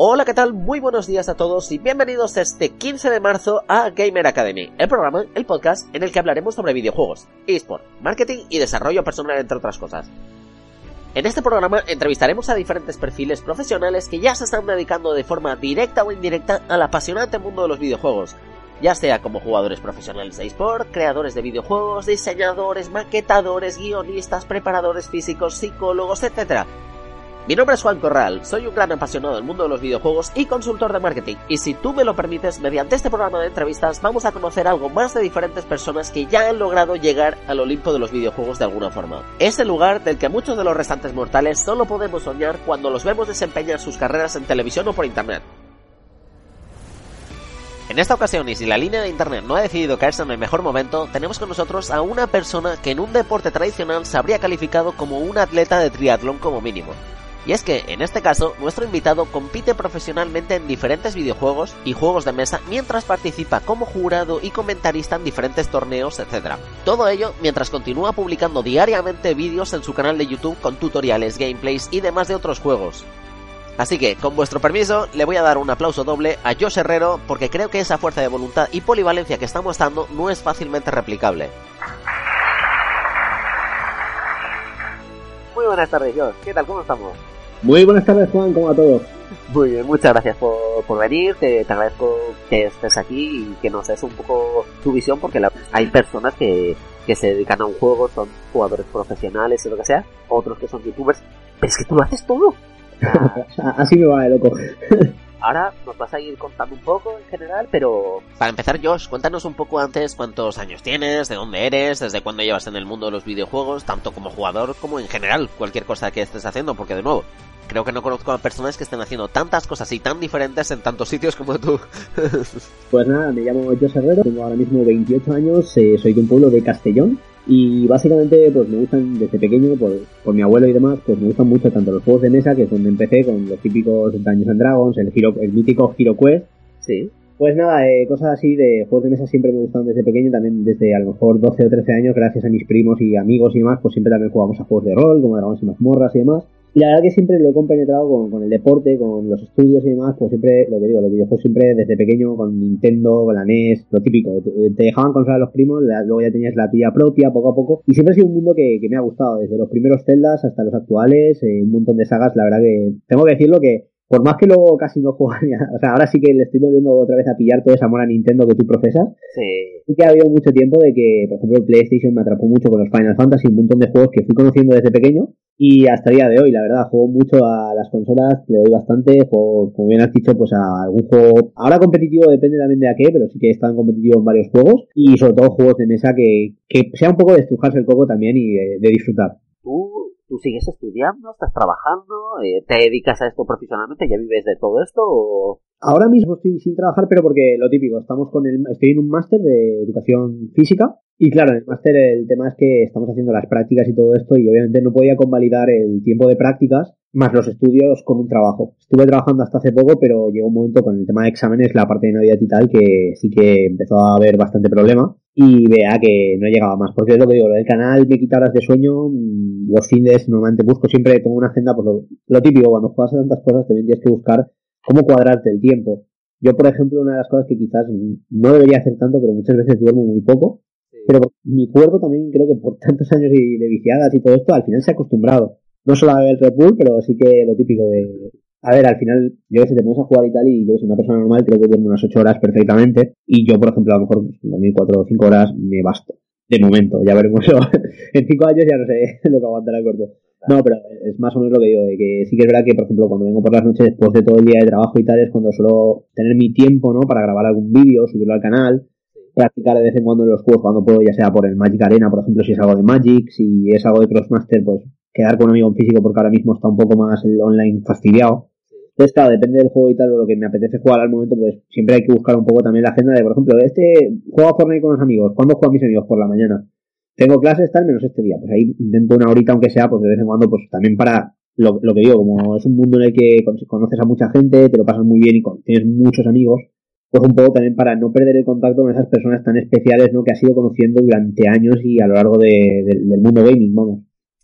Hola, ¿qué tal? Muy buenos días a todos y bienvenidos este 15 de marzo a Gamer Academy, el programa, el podcast en el que hablaremos sobre videojuegos, eSport, marketing y desarrollo personal, entre otras cosas. En este programa entrevistaremos a diferentes perfiles profesionales que ya se están dedicando de forma directa o indirecta al apasionante mundo de los videojuegos, ya sea como jugadores profesionales de eSport, creadores de videojuegos, diseñadores, maquetadores, guionistas, preparadores físicos, psicólogos, etc. Mi nombre es Juan Corral, soy un gran apasionado del mundo de los videojuegos y consultor de marketing, y si tú me lo permites, mediante este programa de entrevistas vamos a conocer algo más de diferentes personas que ya han logrado llegar al Olimpo de los videojuegos de alguna forma. Ese lugar del que muchos de los restantes mortales solo podemos soñar cuando los vemos desempeñar sus carreras en televisión o por internet. En esta ocasión, y si la línea de internet no ha decidido caerse en el mejor momento, tenemos con nosotros a una persona que en un deporte tradicional se habría calificado como un atleta de triatlón como mínimo. Y es que, en este caso, nuestro invitado compite profesionalmente en diferentes videojuegos y juegos de mesa mientras participa como jurado y comentarista en diferentes torneos, etc. Todo ello mientras continúa publicando diariamente vídeos en su canal de YouTube con tutoriales, gameplays y demás de otros juegos. Así que, con vuestro permiso, le voy a dar un aplauso doble a Josh Herrero porque creo que esa fuerza de voluntad y polivalencia que está mostrando no es fácilmente replicable. Muy buenas tardes, Josh. ¿Qué tal? ¿Cómo estamos? Muy buenas tardes, Juan, ¿cómo va todo? Muy bien, muchas gracias por, venir, te, agradezco que estés aquí y que nos des un poco tu visión porque hay personas que, que se dedican a un juego, son jugadores profesionales o lo que sea, otros que son youtubers, pero es que tú lo haces todo. Así me va de loco. Ahora nos vas a ir contando un poco en general, pero... Para empezar, Josh, cuéntanos un poco antes cuántos años tienes, de dónde eres, desde cuándo llevas en el mundo de los videojuegos, tanto como jugador como en general, cualquier cosa que estés haciendo, porque de nuevo, creo que no conozco a personas que estén haciendo tantas cosas y tan diferentes en tantos sitios como tú. pues nada, me llamo Josh Herrero, tengo ahora mismo 28 años, eh, soy de un pueblo de Castellón, y básicamente, pues me gustan desde pequeño, por, por mi abuelo y demás, pues me gustan mucho tanto los juegos de mesa, que es donde empecé con los típicos Dungeons and Dragons, el, el mítico Hero Quest. Sí. Pues nada, eh, cosas así de juegos de mesa siempre me gustan desde pequeño, también desde a lo mejor 12 o 13 años, gracias a mis primos y amigos y demás, pues siempre también jugamos a juegos de rol, como Dragones y Mazmorras y demás. Y la verdad que siempre lo he compenetrado con, con, el deporte, con los estudios y demás, pues siempre, lo que digo, los videojuegos siempre desde pequeño, con Nintendo, con la NES, lo típico. Te dejaban consolar los primos, luego ya tenías la tuya propia, poco a poco. Y siempre ha sido un mundo que, que me ha gustado, desde los primeros Zeldas hasta los actuales, eh, un montón de sagas, la verdad que tengo que decirlo que por más que luego casi no jugaría, o sea, ahora sí que le estoy volviendo otra vez a pillar todo ese amor a Nintendo que tú profesas. Sí. Sí que ha habido mucho tiempo de que, por ejemplo, PlayStation me atrapó mucho con los Final Fantasy, un montón de juegos que fui conociendo desde pequeño y hasta el día de hoy, la verdad, juego mucho a las consolas, le doy bastante, juego, como bien has dicho, pues a algún juego, ahora competitivo depende también de a qué, pero sí que he estado en competitivo en varios juegos, y sobre todo juegos de mesa que, que sea un poco de estrujarse el coco también y de, disfrutar. ¿Tú, ¿Tú sigues estudiando? ¿Estás trabajando? Eh, ¿Te dedicas a esto profesionalmente? ¿Ya vives de todo esto? O... Ahora mismo estoy sin trabajar, pero porque lo típico, estamos con el, estoy en un máster de educación física y claro, en el máster el tema es que estamos haciendo las prácticas y todo esto y obviamente no podía convalidar el tiempo de prácticas más los estudios con un trabajo. Estuve trabajando hasta hace poco, pero llegó un momento con el tema de exámenes, la parte de Navidad y tal, que sí que empezó a haber bastante problema y vea que no llegaba más. Porque es lo que digo, el canal me quita horas de sueño, mm, los fines normalmente busco siempre, tengo una agenda, pues lo, lo típico, cuando juegas a tantas cosas también tienes que buscar cómo cuadrarte el tiempo. Yo, por ejemplo, una de las cosas que quizás no debería hacer tanto, pero muchas veces duermo muy poco, pero mi cuerpo también creo que por tantos años de viciadas y todo esto, al final se ha acostumbrado. No solo a beber Red Bull, pero sí que lo típico de... A ver, al final, yo si te pones a jugar y tal, y yo soy una persona normal, creo que duermo unas 8 horas perfectamente, y yo, por ejemplo, a lo mejor pues, dormir 4 o 5 horas me basto. De momento, ya veremos. en 5 años ya no sé lo que aguantará el cuerpo. No, pero es más o menos lo que digo, de que sí que es verdad que, por ejemplo, cuando vengo por las noches después de todo el día de trabajo y tal, es cuando suelo tener mi tiempo, ¿no? Para grabar algún vídeo, subirlo al canal, practicar de vez en cuando en los juegos cuando puedo, ya sea por el Magic Arena, por ejemplo, si es algo de Magic, si es algo de Crossmaster, pues quedar con un amigo en físico porque ahora mismo está un poco más el online fastidiado. Entonces, claro, depende del juego y tal, o lo que me apetece jugar al momento, pues siempre hay que buscar un poco también la agenda de, por ejemplo, este juego a Fortnite con los amigos, ¿cuándo juego a mis amigos? Por la mañana. Tengo clases tal, menos este día. Pues ahí intento una horita, aunque sea, pues de vez en cuando, pues también para lo, que digo, como es un mundo en el que conoces a mucha gente, te lo pasas muy bien y tienes muchos amigos, pues un poco también para no perder el contacto con esas personas tan especiales, ¿no? Que has ido conociendo durante años y a lo largo de, del mundo gaming, vamos.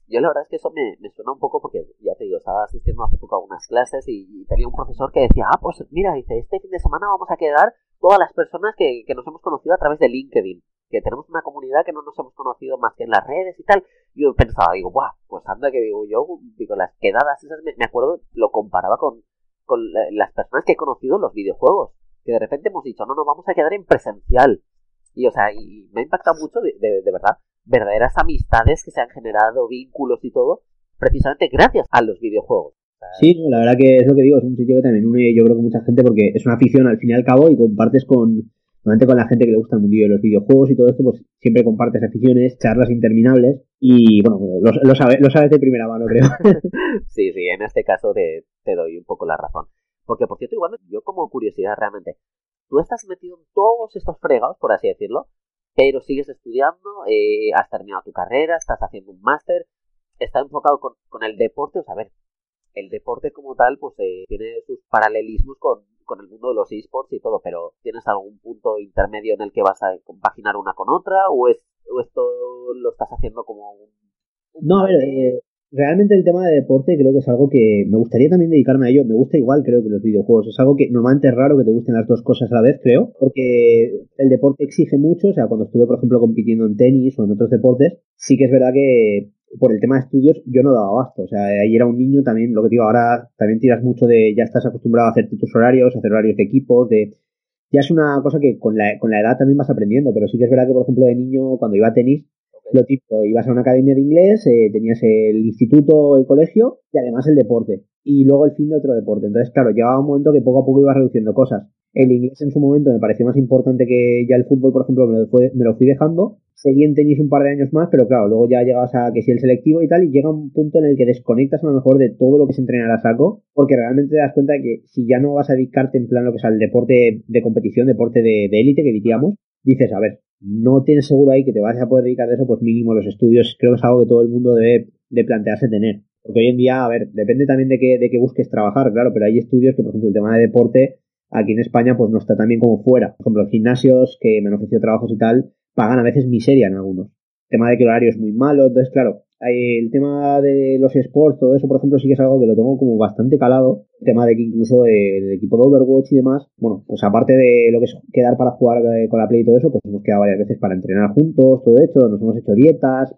Yo la verdad es que eso me, suena un poco porque, ya te digo, estaba asistiendo hace poco a unas clases y, tenía un profesor que decía, ah, pues mira, dice, este fin de semana vamos a quedar todas las personas que, que nos hemos conocido a través de LinkedIn, que tenemos una comunidad que no nos hemos conocido más que en las redes y tal. Yo pensaba, digo, guau, pues anda que digo yo, digo, las quedadas esas, me, acuerdo, lo comparaba con, con las personas que he conocido en los videojuegos, que de repente hemos dicho, no, no, vamos a quedar en presencial. Y, o sea, y me ha impactado mucho, de, de verdad, verdaderas amistades que se han generado, vínculos y todo, precisamente gracias a los videojuegos. Sí, la verdad que es lo que digo, es un sitio que también une yo creo que mucha gente porque es una afición al fin y al cabo y compartes con, con la gente que le gusta el mundillo de los videojuegos y todo esto, pues siempre compartes aficiones, charlas interminables y bueno, lo, lo, lo sabes de primera mano creo. sí, sí, en este caso te, doy un poco la razón. Porque por cierto, igual yo como curiosidad realmente, tú estás metido en todos estos fregados, por así decirlo, pero sigues estudiando, eh, has terminado tu carrera, estás haciendo un máster, está enfocado con, el deporte, o sea, ver, el deporte como tal, pues eh, tiene sus paralelismos con, con el mundo de los esports y todo, pero ¿tienes algún punto intermedio en el que vas a compaginar una con otra o, es, o esto lo estás haciendo como un... no, a ver, eh, realmente el tema de deporte creo que es algo que me gustaría también dedicarme a ello. Me gusta igual, creo que los videojuegos. Es algo que normalmente es raro que te gusten las dos cosas a la vez, creo, porque el deporte exige mucho. O sea, cuando estuve, por ejemplo, compitiendo en tenis o en otros deportes, sí que es verdad que por el tema de estudios yo no daba abasto. O sea, ahí era un niño también, lo que digo, ahora también tiras mucho de, ya estás acostumbrado a hacerte tus horarios, a hacer horarios de equipos, de... Ya es una cosa que con la, con la edad también vas aprendiendo, pero sí que es verdad que, por ejemplo, de niño, cuando iba a tenis, lo tipo, ibas a una academia de inglés, eh, tenías el instituto, el colegio y además el deporte. Y luego el fin de otro deporte. Entonces, claro, llegaba un momento que poco a poco ibas reduciendo cosas. El inglés en su momento me pareció más importante que ya el fútbol, por ejemplo, me lo, me lo fui dejando. Seguí en tenis un par de años más, pero claro, luego ya llegabas a que si el selectivo y tal, y llega un punto en el que desconectas a lo mejor de todo lo que se entrena a saco, porque realmente te das cuenta de que si ya no vas a dedicarte en plan lo que es al deporte de competición, deporte de élite que diríamos, dices, a ver, no tienes seguro ahí que te vas a poder dedicar a eso, pues mínimo los estudios creo que es algo que todo el mundo debe de plantearse tener. Porque hoy en día, a ver, depende también de que, de que busques trabajar, claro, pero hay estudios que, por ejemplo, el tema de deporte, aquí en España, pues no está tan bien como fuera. Por ejemplo, gimnasios que me han ofrecido trabajos y tal, pagan a veces miseria en algunos. El tema de que el horario es muy malo, entonces, claro, el tema de los sports, todo eso, por ejemplo, sí que es algo que lo tengo como bastante calado. El tema de que incluso el, equipo de Overwatch y demás, bueno, pues aparte de lo que es quedar para jugar eh, con la Play y todo eso, pues hemos quedado varias veces para entrenar juntos, todo esto, nos hemos hecho dietas.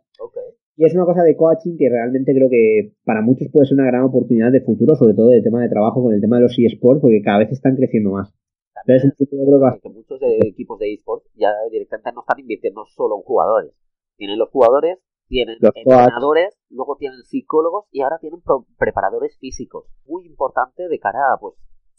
Y es una cosa de coaching que realmente creo que para muchos puede ser una gran oportunidad de futuro, sobre todo de tema de trabajo con el tema de los eSports, porque cada vez están creciendo más. Entonces, creo que... muchos de equipos de eSports ya directamente no están invirtiendo solo en jugadores. Tienen los jugadores tienen entrenadores, luego tienen psicólogos y ahora tienen preparadores físicos. Muy importante de cara a pues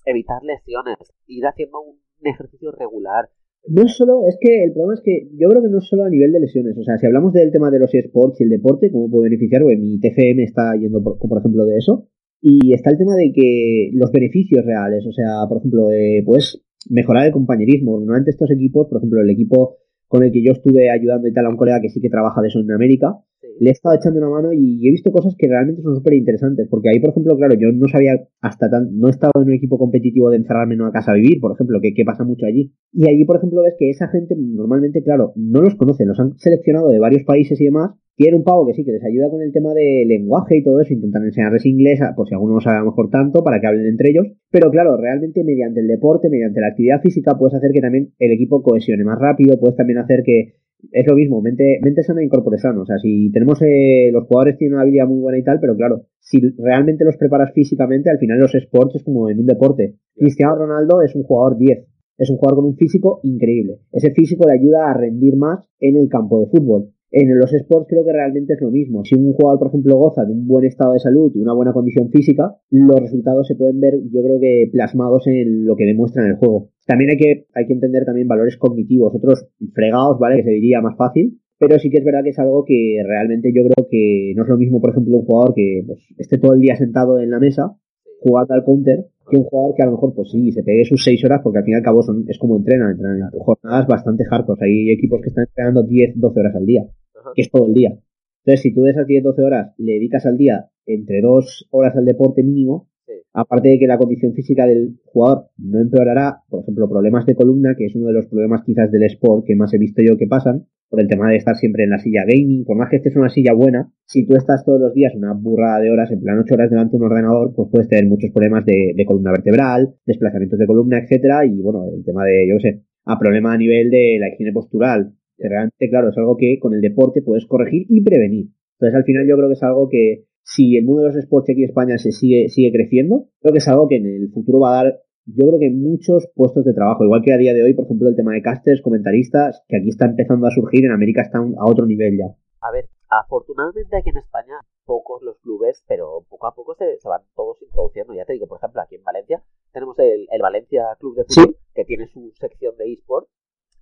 evitar lesiones, ir haciendo un ejercicio regular. No solo, es que el problema es que yo creo que no solo a nivel de lesiones. O sea, si hablamos del tema de los esports y el deporte, cómo puede beneficiar, pues mi TFM está yendo por, por ejemplo de eso. Y está el tema de que los beneficios reales, o sea, por ejemplo, eh, pues mejorar el compañerismo. Normalmente estos equipos, por ejemplo, el equipo con el que yo estuve ayudando y tal a un colega que sí que trabaja de eso en América, le he estado echando una mano y he visto cosas que realmente son súper interesantes, porque ahí, por ejemplo, claro, yo no sabía hasta tan, no he estado en un equipo competitivo de encerrarme en una casa a vivir, por ejemplo, que, pasa mucho allí. Y allí, por ejemplo, ves que esa gente normalmente, claro, no los conocen, los han seleccionado de varios países y demás, tiene un pavo que sí, que les ayuda con el tema de lenguaje y todo eso, intentan enseñarles inglés, por si alguno no sabe a lo mejor tanto, para que hablen entre ellos. Pero claro, realmente mediante el deporte, mediante la actividad física, puedes hacer que también el equipo cohesione más rápido, puedes también hacer que es lo mismo, mente, mente sana sano. O sea, si tenemos, eh, los jugadores tienen una habilidad muy buena y tal, pero claro, si realmente los preparas físicamente, al final los sports es como en un deporte. Cristiano Ronaldo es un jugador 10. Es un jugador con un físico increíble. Ese físico le ayuda a rendir más en el campo de fútbol. En los sports creo que realmente es lo mismo. Si un jugador, por ejemplo, goza de un buen estado de salud una buena condición física, los resultados se pueden ver, yo creo que plasmados en lo que demuestra en el juego. También hay que, hay que entender también valores cognitivos, otros fregados, ¿vale? Que se diría más fácil. Pero sí que es verdad que es algo que realmente yo creo que no es lo mismo, por ejemplo, un jugador que pues, esté todo el día sentado en la mesa jugando al counter que un jugador que a lo mejor, pues sí, se pegue sus 6 horas, porque al fin y al cabo son, es como entrenan, entrenan en jornadas bastante hardcore. Hay equipos que están entrenando 10, 12 horas al día que es todo el día. Entonces, si tú de esas 10-12 horas le dedicas al día entre dos horas al deporte mínimo, aparte de que la condición física del jugador no empeorará, por ejemplo, problemas de columna, que es uno de los problemas quizás del sport que más he visto yo que pasan, por el tema de estar siempre en la silla gaming, por más que estés en una silla buena, si tú estás todos los días una burrada de horas, en plan 8 horas delante de un ordenador, pues puedes tener muchos problemas de, columna vertebral, desplazamientos de columna, etcétera, y bueno, el tema de, yo sé, a problema a nivel de la higiene postural. Realmente, claro, es algo que con el deporte puedes corregir y prevenir. Entonces, al final yo creo que es algo que si el mundo de los sports aquí en España se sigue, sigue creciendo, creo que es algo que en el futuro va a dar yo creo que muchos puestos de trabajo, igual que a día de hoy, por ejemplo, el tema de casters, comentaristas, que aquí está empezando a surgir, en América está a otro nivel ya. A ver, afortunadamente aquí en España, pocos los clubes, pero poco a poco se, van todos introduciendo. Ya te digo, por ejemplo, aquí en Valencia tenemos el, Valencia Club de Fútbol, que tiene su sección de eSport,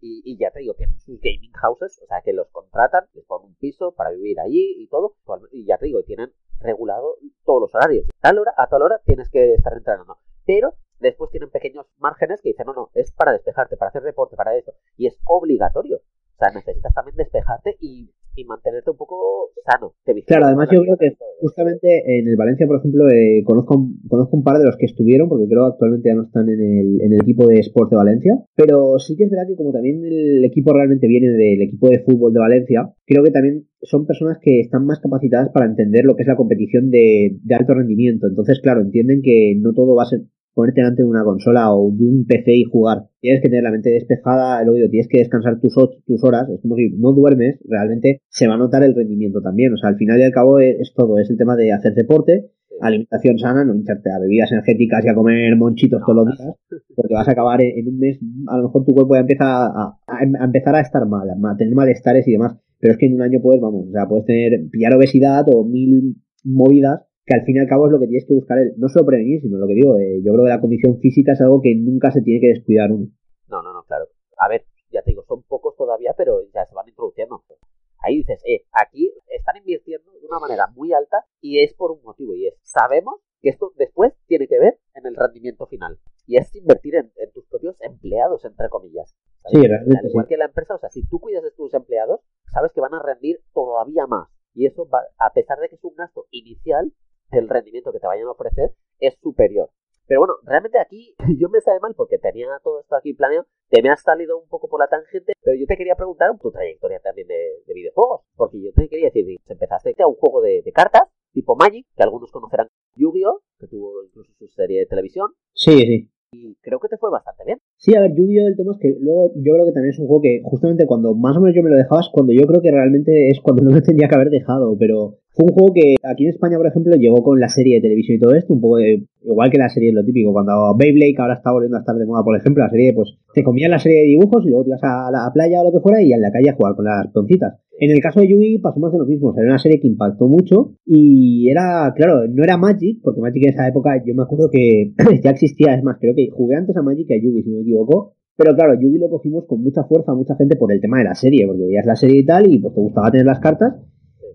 y, ya te digo, tienen sus gaming houses, o sea, que los contratan, les ponen un piso para vivir allí y todo, y ya te digo, tienen regulado todos los horarios. A tal hora, a tal hora tienes que estar entrenando. Pero después tienen pequeños márgenes que dicen, no, no, es para despejarte, para hacer deporte, para eso. Y es obligatorio. O sea, necesitas también despejarte y, mantenerte un poco sano. claro, además yo creo que justamente en el Valencia, por ejemplo, eh, conozco, conozco un par de los que estuvieron, porque creo que actualmente ya no están en el, en el equipo de Sport de Valencia, pero sí que es verdad que como también el equipo realmente viene del equipo de fútbol de Valencia, creo que también son personas que están más capacitadas para entender lo que es la competición de, de alto rendimiento. Entonces, claro, entienden que no todo va a ser ponerte delante de una consola o de un PC y jugar. Tienes que tener la mente despejada, lo digo, tienes que descansar tus, tus horas, es como si no duermes, realmente se va a notar el rendimiento también. O sea, al final y al cabo es, todo, es el tema de hacer deporte, alimentación sana, no hincharte a bebidas energéticas y a comer monchitos todos los días, porque vas a acabar en, un mes, a lo mejor tu cuerpo ya empieza a, a, empezar a estar mal, a tener malestares y demás. Pero es que en un año puedes, vamos, o sea, puedes tener, pillar obesidad o mil movidas que al fin y al cabo es lo que tienes que buscar, no solo prevenir, sino lo que digo, eh, yo creo que la condición física es algo que nunca se tiene que descuidar uno. No, no, no, claro. A ver, ya te digo, son pocos todavía, pero ya se van introduciendo. Ahí dices, eh, aquí están invirtiendo de una manera muy alta y es por un motivo, y es, sabemos que esto después tiene que ver en el rendimiento final. Y es invertir en, tus propios empleados, entre comillas. Sí, realmente. igual que la empresa, o sea, si tú cuidas de tus empleados, sabes que van a rendir todavía más. Y eso, va, a pesar de que es un gasto inicial, el rendimiento que te vayan a ofrecer es superior. Pero bueno, realmente aquí yo me sale mal porque tenía todo esto aquí planeado, te me has salido un poco por la tangente, pero yo te quería preguntar tu trayectoria también de, videojuegos, porque yo te quería decir, empezaste a un juego de, cartas, tipo Magic, que algunos conocerán Yu-Gi-Oh, que tuvo incluso su serie de televisión. Sí, sí. Y creo que te fue bastante bien. Sí, a ver, Yu-Gi-Oh! el tema es que luego yo creo que también es un juego que justamente cuando más o menos yo me lo dejabas, cuando yo creo que realmente es cuando no me tendría que haber dejado, pero fue un juego que aquí en España, por ejemplo, llegó con la serie de televisión y todo esto, un poco de, igual que la serie es lo típico, cuando Beyblade, que ahora está volviendo a estar de moda, por ejemplo, la serie, pues te comías la serie de dibujos y luego te ibas a la playa o lo que fuera y en la calle a jugar con las peoncitas. En el caso de Yugi pasó más de lo mismo, era una serie que impactó mucho y era, claro, no era Magic, porque Magic en esa época yo me acuerdo que ya existía, es más, creo que jugué antes a Magic que a Yugi, si no me equivoco, pero claro, Yugi lo cogimos con mucha fuerza a mucha gente por el tema de la serie, porque veías la serie y tal y pues te gustaba tener las cartas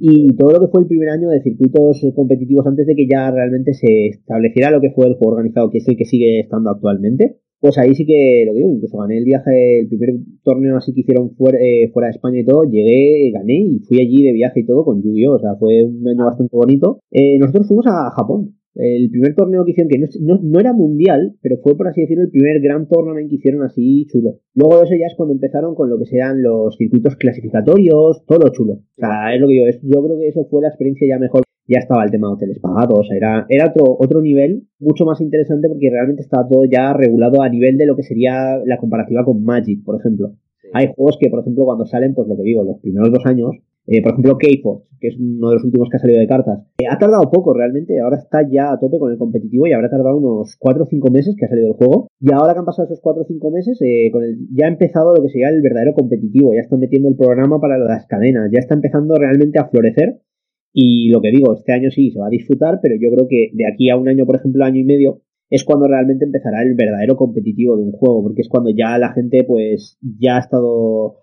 y todo lo que fue el primer año de circuitos competitivos antes de que ya realmente se estableciera lo que fue el juego organizado, que es el que sigue estando actualmente, pues ahí sí que lo digo, incluso gané el viaje, el primer torneo así que hicieron fuera, eh, fuera de España y todo, llegué, gané y fui allí de viaje y todo con Yu-Gi-Oh! O sea, fue un año bastante bonito. Eh, nosotros fuimos a Japón, el primer torneo que hicieron, que no, era mundial, pero fue por así decirlo el primer gran torneo que hicieron así chulo. Luego de eso ya es cuando empezaron con lo que sean los circuitos clasificatorios, todo chulo. O sea, es lo que yo, yo creo que eso fue la experiencia ya mejor. Ya estaba el tema de hoteles pagados, era, era otro, otro nivel mucho más interesante porque realmente estaba todo ya regulado a nivel de lo que sería la comparativa con Magic, por ejemplo. Hay juegos que, por ejemplo, cuando salen, pues lo que digo, los primeros dos años, eh, por ejemplo, K-Force, que es uno de los últimos que ha salido de cartas, eh, ha tardado poco realmente, ahora está ya a tope con el competitivo y habrá tardado unos 4 o 5 meses que ha salido el juego. Y ahora que han pasado esos 4 o 5 meses, eh, con el, ya ha empezado lo que sería el verdadero competitivo, ya están metiendo el programa para las cadenas, ya está empezando realmente a florecer. Y lo que digo, este año sí se va a disfrutar, pero yo creo que de aquí a un año, por ejemplo, año y medio, es cuando realmente empezará el verdadero competitivo de un juego, porque es cuando ya la gente pues ya ha estado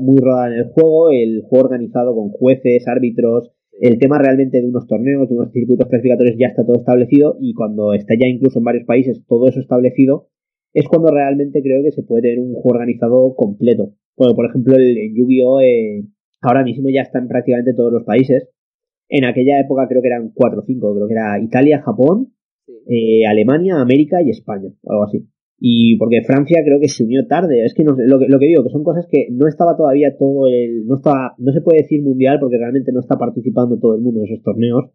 muy rodada en el juego, el juego organizado con jueces, árbitros, el tema realmente de unos torneos, de unos circuitos clasificatorios ya está todo establecido y cuando está ya incluso en varios países todo eso establecido, es cuando realmente creo que se puede tener un juego organizado completo. Bueno, por ejemplo, el, Yu-Gi-Oh! Eh, ahora mismo ya está en prácticamente todos los países. En aquella época creo que eran 4 o 5, creo que era Italia, Japón, eh, Alemania, América y España, algo así. Y porque Francia creo que se unió tarde. Es que no, lo, que, lo que digo, que son cosas que no estaba todavía todo el. No, estaba, no se puede decir mundial porque realmente no está participando todo el mundo en esos torneos.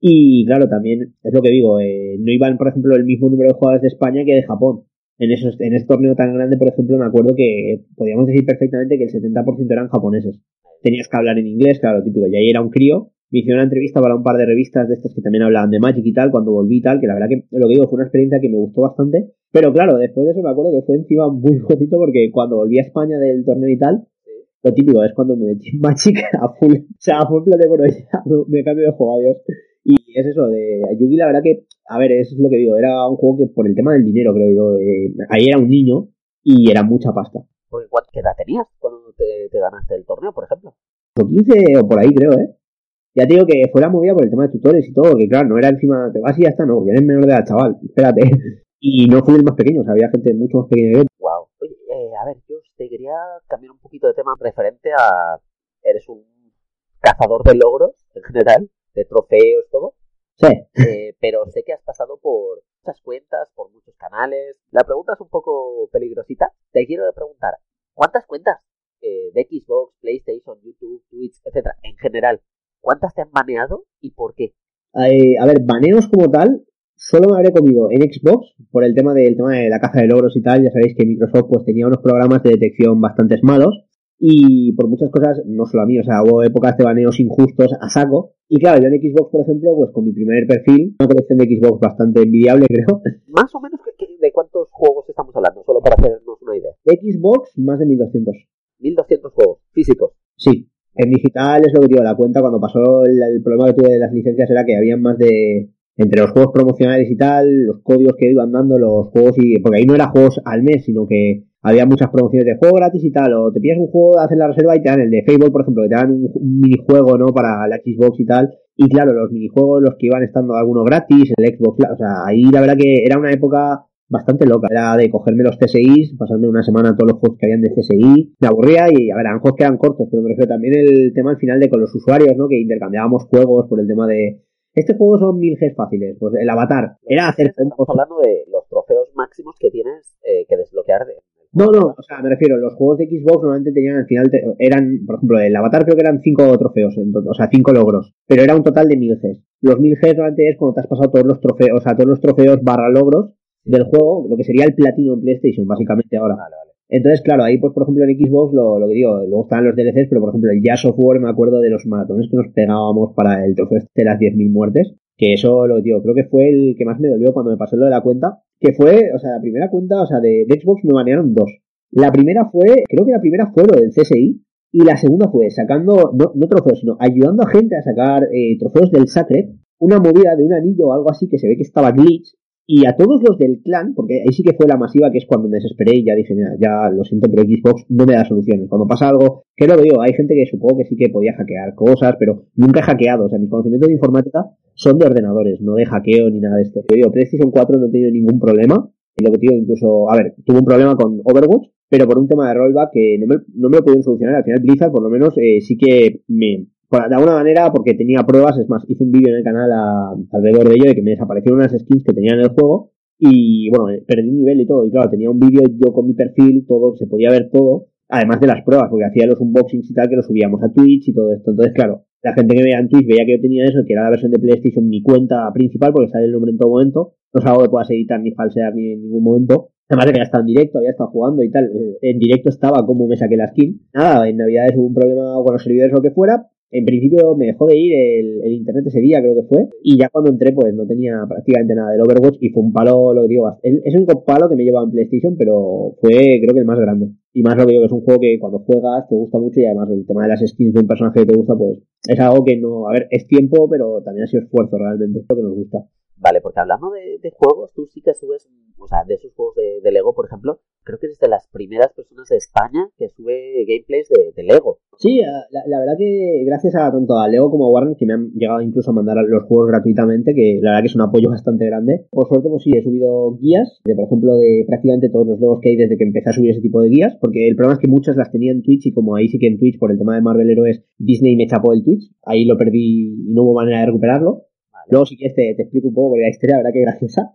Y claro, también es lo que digo, eh, no iban, por ejemplo, el mismo número de jugadores de España que de Japón. En, esos, en ese torneo tan grande, por ejemplo, me acuerdo que podíamos decir perfectamente que el 70% eran japoneses. Tenías que hablar en inglés, claro, típico. Y ahí era un crío. Me hice una entrevista para un par de revistas de estas que también hablaban de Magic y tal, cuando volví y tal, que la verdad que lo que digo fue una experiencia que me gustó bastante. Pero claro, después de eso me acuerdo que fue encima muy bonito porque cuando volví a España del torneo y tal, lo típico es cuando me metí en Magic a full. O sea, a full plan de, bueno, ya me cambio de juego, adiós. Y es eso, de Yugi la verdad que, a ver, es lo que digo, era un juego que por el tema del dinero, creo yo, eh, ahí era un niño y era mucha pasta. Porque ¿Qué edad tenías cuando te, ganaste el torneo, por ejemplo? O 15 o por ahí, creo, ¿eh? Ya te digo que fue la movida por el tema de tutores y todo, que claro, no era encima, te vas y ya está, no, porque eres menor de edad, chaval, espérate. Y no fui el más pequeño, o sea, había gente mucho más pequeña que yo. Wow. Oye, eh, a ver, yo te quería cambiar un poquito de tema referente a. Eres un cazador de logros en general de trofeos, todo. Sí. Eh, pero sé que has pasado por muchas cuentas, por muchos canales. La pregunta es un poco peligrosita. Te quiero preguntar, ¿cuántas cuentas eh, de Xbox, PlayStation, YouTube, Twitch, etcétera, en general, cuántas te han baneado y por qué? Eh, a ver, baneos como tal, solo me habré comido en Xbox por el tema del tema de la caza de logros y tal. Ya sabéis que Microsoft pues tenía unos programas de detección bastante malos y por muchas cosas, no solo a mí, o sea, hubo épocas de baneos injustos a saco. Y claro, yo en Xbox, por ejemplo, pues con mi primer perfil, una colección de Xbox bastante envidiable, creo. Más o menos, ¿de cuántos juegos estamos hablando? Solo para hacernos una idea. Xbox, más de 1200. 1200 juegos físicos. Sí. En digital es lo que digo, la cuenta cuando pasó el, problema que tuve de las licencias era que había más de, entre los juegos promocionales y tal, los códigos que iban dando, los juegos y, porque ahí no era juegos al mes, sino que había muchas promociones de juego gratis y tal, o te pillas un juego, haces la reserva y te dan el de Fable, por ejemplo, que te dan un, minijuego, ¿no? Para la Xbox y tal. Y claro, los minijuegos, los que iban estando algunos gratis, el Xbox, o sea, ahí la verdad que era una época bastante loca. Era de cogerme los CSIs, pasarme una semana todos los juegos que habían de CSI, me aburría y, a ver, eran juegos que eran cortos, pero me refiero también el tema al final de con los usuarios, ¿no? Que intercambiábamos juegos por el tema de, este juego son mil Gs fáciles. Pues el avatar era hacer. Estamos hablando de los trofeos máximos que tienes eh, que desbloquear de, no, no, o sea, me refiero, los juegos de Xbox normalmente tenían al final, eran, por ejemplo, el Avatar creo que eran cinco trofeos, o sea, cinco logros, pero era un total de mil Gs. Los mil Gs normalmente es cuando te has pasado todos los trofeos, o sea, todos los trofeos barra logros del juego, lo que sería el platino en PlayStation, básicamente ahora. Vale, vale. Entonces, claro, ahí pues por ejemplo en Xbox lo, lo que digo, luego estaban los DLCs, pero por ejemplo el Jazz of War me acuerdo de los maratones que nos pegábamos para el trofeo este de las 10.000 muertes, que eso lo digo, creo que fue el que más me dolió cuando me pasó lo de la cuenta, que fue, o sea, la primera cuenta, o sea, de, Xbox me banearon dos. La primera fue, creo que la primera fue lo del CSI, y la segunda fue sacando, no, no trofeos, sino ayudando a gente a sacar eh, trofeos del Sacred, una movida de un anillo o algo así que se ve que estaba glitch, y a todos los del clan, porque ahí sí que fue la masiva, que es cuando me desesperé y ya dije, mira, ya lo siento, pero Xbox no me da soluciones. Cuando pasa algo, que lo digo, hay gente que supongo que sí que podía hackear cosas, pero nunca he hackeado. O sea, mis conocimientos de informática son de ordenadores, no de hackeo ni nada de esto. Yo digo, PlayStation 4 no he tenido ningún problema. Y lo que digo, incluso, a ver, tuve un problema con Overwatch, pero por un tema de rollback que no me, no me lo pudieron solucionar. Al final Blizzard, por lo menos, eh, sí que me, de alguna manera, porque tenía pruebas, es más, hice un vídeo en el canal alrededor de ello de que me desaparecieron unas skins que tenía en el juego y bueno, perdí nivel y todo. Y claro, tenía un vídeo yo con mi perfil, todo, se podía ver todo, además de las pruebas, porque hacía los unboxings y tal que los subíamos a Twitch y todo esto. Entonces, claro, la gente que veía en Twitch veía que yo tenía eso, que era la versión de PlayStation, mi cuenta principal, porque sale el nombre en todo momento. No es algo que puedas editar ni falsear ni en ningún momento. Además de que ya estaba en directo, había estado jugando y tal. Eh, en directo estaba como me saqué la skin. Nada, en Navidades hubo un problema con los servidores o lo que fuera. En principio me dejó de ir el, internet ese día, creo que fue, y ya cuando entré pues no tenía prácticamente nada del Overwatch y fue un palo, lo que digo, es un palo que me llevaba en PlayStation, pero fue creo que el más grande. Y más lo que digo que es un juego que cuando juegas te gusta mucho y además el tema de las skins de un personaje que te gusta pues es algo que no, a ver, es tiempo, pero también ha sido esfuerzo realmente, es lo que nos gusta. Vale, porque hablando de, juegos, tú sí que subes, o sea, de esos juegos de, Lego, por ejemplo, creo que eres de las primeras personas de España que sube gameplays de, Lego. Sí, la, verdad que gracias a tanto a Lego como a Warner, que me han llegado incluso a mandar los juegos gratuitamente, que la verdad que es un apoyo bastante grande. Por suerte, pues sí, he subido guías, de por ejemplo, de prácticamente todos los Legos que hay desde que empecé a subir ese tipo de guías, porque el problema es que muchas las tenía en Twitch y como ahí sí que en Twitch, por el tema de Marvel Heroes, Disney me chapó el Twitch, ahí lo perdí y no hubo manera de recuperarlo. Luego, si quieres, te, explico un poco, porque la historia, la verdad que graciosa.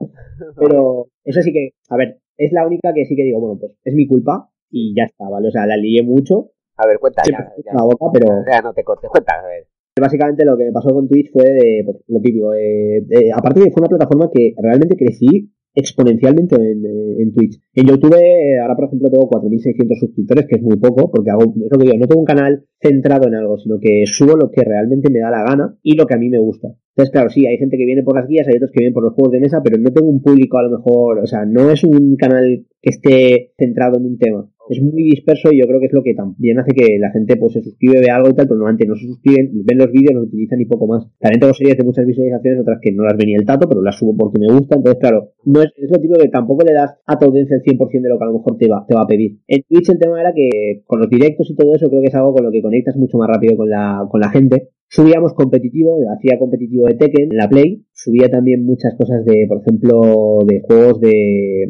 Pero eso sí que, a ver, es la única que sí que digo, bueno, pues es mi culpa y ya está, ¿vale? O sea, la lié mucho. A ver, cuenta ya. ya, la boca, pero... ya no te cortes, cuenta, a ver. Básicamente lo que me pasó con Twitch fue de, pues, lo típico. Eh, aparte de que fue una plataforma que realmente crecí exponencialmente en, eh, en, Twitch. En YouTube, eh, ahora por ejemplo, tengo 4.600 suscriptores, que es muy poco, porque hago, es lo que digo, no tengo un canal centrado en algo, sino que subo lo que realmente me da la gana y lo que a mí me gusta. Entonces, claro, sí, hay gente que viene por las guías, hay otros que vienen por los juegos de mesa, pero no tengo un público a lo mejor, o sea, no es un canal que esté centrado en un tema es muy disperso y yo creo que es lo que también hace que la gente pues se suscribe, ve algo y tal, pero normalmente no se suscriben, ven los vídeos, los utilizan y poco más. También tengo series de muchas visualizaciones, otras que no las venía el tato, pero las subo porque me gusta. Entonces, claro, no es, es lo típico que tampoco le das a tu audiencia el 100% de lo que a lo mejor te va, te va a pedir. En Twitch el tema era que con los directos y todo eso creo que es algo con lo que conectas mucho más rápido con la, con la gente. Subíamos competitivo, hacía competitivo de Tekken en la Play, subía también muchas cosas de, por ejemplo, de juegos de...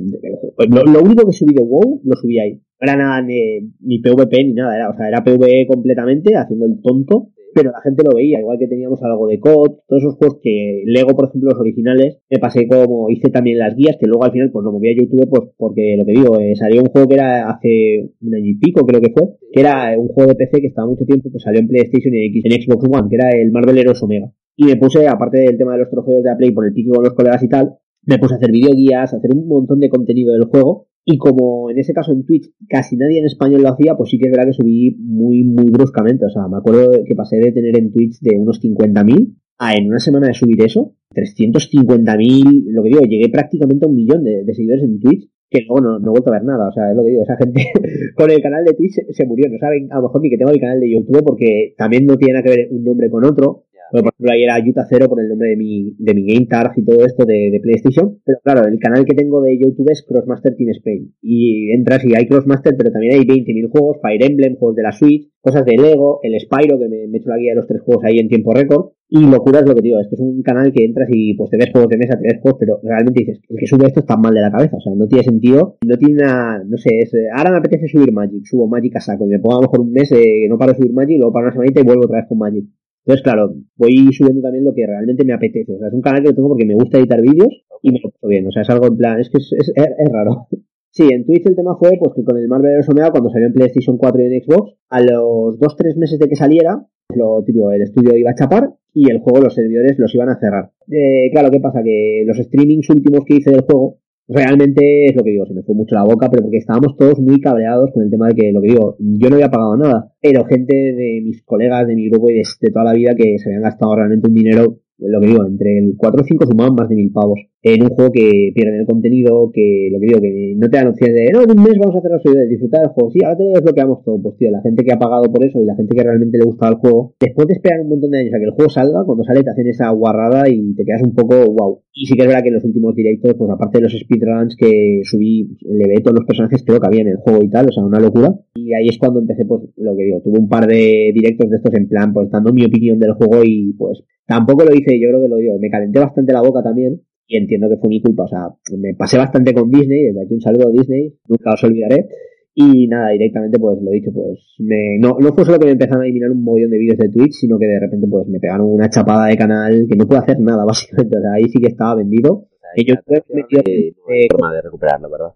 lo, único que subí de WoW lo subí ahí. No era nada ni, PvP ni nada, era, o sea, era PvE completamente, haciendo el tonto, pero la gente lo veía, igual que teníamos algo de COD, todos esos juegos que Lego, por ejemplo, los originales, me pasé como hice también las guías, que luego al final pues lo moví a YouTube, pues porque lo que digo, eh, salió un juego que era hace un año y pico, creo que fue, que era un juego de PC que estaba mucho tiempo, pues salió en PlayStation y en Xbox One, que era el Marvel Heroes Omega. Y me puse, aparte del tema de los trofeos de la Play por el pico con los colegas y tal, me puse a hacer videoguías, a hacer un montón de contenido del juego y como en ese caso en Twitch casi nadie en español lo hacía, pues sí que es verdad que subí muy, muy bruscamente. O sea, me acuerdo que pasé de tener en Twitch de unos 50.000 a en una semana de subir eso, 350.000, lo que digo, llegué prácticamente a un millón de, seguidores en Twitch, que luego no, no, he vuelto a ver nada. O sea, es lo que digo, esa gente con el canal de Twitch se, se, murió. No saben a lo mejor ni que tengo el canal de YouTube porque también no tiene nada que ver un nombre con otro. Por ejemplo, ahí era Yuta Zero por el nombre de mi, de mi Game Tag y todo esto de, de, PlayStation. Pero claro, el canal que tengo de YouTube es Crossmaster Team Spain. Y entras y hay Crossmaster, pero también hay 20.000 juegos, Fire Emblem, juegos de la Switch, cosas de Lego, el Spyro, que me, me he hecho la guía de los tres juegos ahí en tiempo récord. Y locura es lo que digo, es que es un canal que entras y pues te ves juegos de mesa, te ves juegos, pero realmente dices, el que sube esto está mal de la cabeza, o sea, no tiene sentido, no tiene una, no sé, es, ahora me apetece subir Magic, subo Magic a saco, y me pongo a lo mejor un mes, eh, no paro de subir Magic, luego paro una semanita y vuelvo otra vez con Magic. Entonces, claro, voy subiendo también lo que realmente me apetece. O sea, es un canal que lo tengo porque me gusta editar vídeos y me lo paso bien. O sea, es algo en plan, es que es, es, es raro. Sí, en Twitch el tema fue pues que con el Marvel vs. Omega, cuando salió en PlayStation 4 y en Xbox, a los 2-3 meses de que saliera, lo típico, el estudio iba a chapar y el juego, los servidores los iban a cerrar. Eh, claro, ¿qué pasa? Que los streamings últimos que hice del juego realmente es lo que digo, se me fue mucho la boca, pero porque estábamos todos muy cabreados con el tema de que, lo que digo, yo no había pagado nada, pero gente de mis colegas de mi grupo y de, de toda la vida que se habían gastado realmente un dinero lo que digo, entre el 4 o 5 sumaban más de mil pavos en un juego que pierde el contenido, que lo que digo, que no te dan opciones de, no, en un mes vamos a hacer la subida, disfrutar del juego. Sí, ahora te lo desbloqueamos todo. Pues tío, la gente que ha pagado por eso y la gente que realmente le gusta el juego, después de esperar un montón de años a que el juego salga, cuando sale te hacen esa guarrada y te quedas un poco wow. Y sí que es verdad que en los últimos directos, pues aparte de los speedruns que subí, le ve todos los personajes creo que había en el juego y tal, o sea, una locura. Y ahí es cuando empecé, pues, lo que digo, tuve un par de directos de estos en plan, pues dando mi opinión del juego y pues tampoco lo hice, yo creo que lo digo, me calenté bastante la boca también y entiendo que fue mi culpa. O sea, me pasé bastante con Disney, desde aquí un saludo a Disney, nunca os olvidaré. Y nada, directamente, pues lo he dicho, pues me, no, no fue solo que me empezaron a eliminar un montón de vídeos de Twitch, sino que de repente pues me pegaron una chapada de canal que no puedo hacer nada, básicamente. O sea, ahí sí que estaba vendido. O sea, y yo metido, eh, forma de recuperarlo, ¿verdad?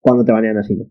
Cuando te banean así, ¿no?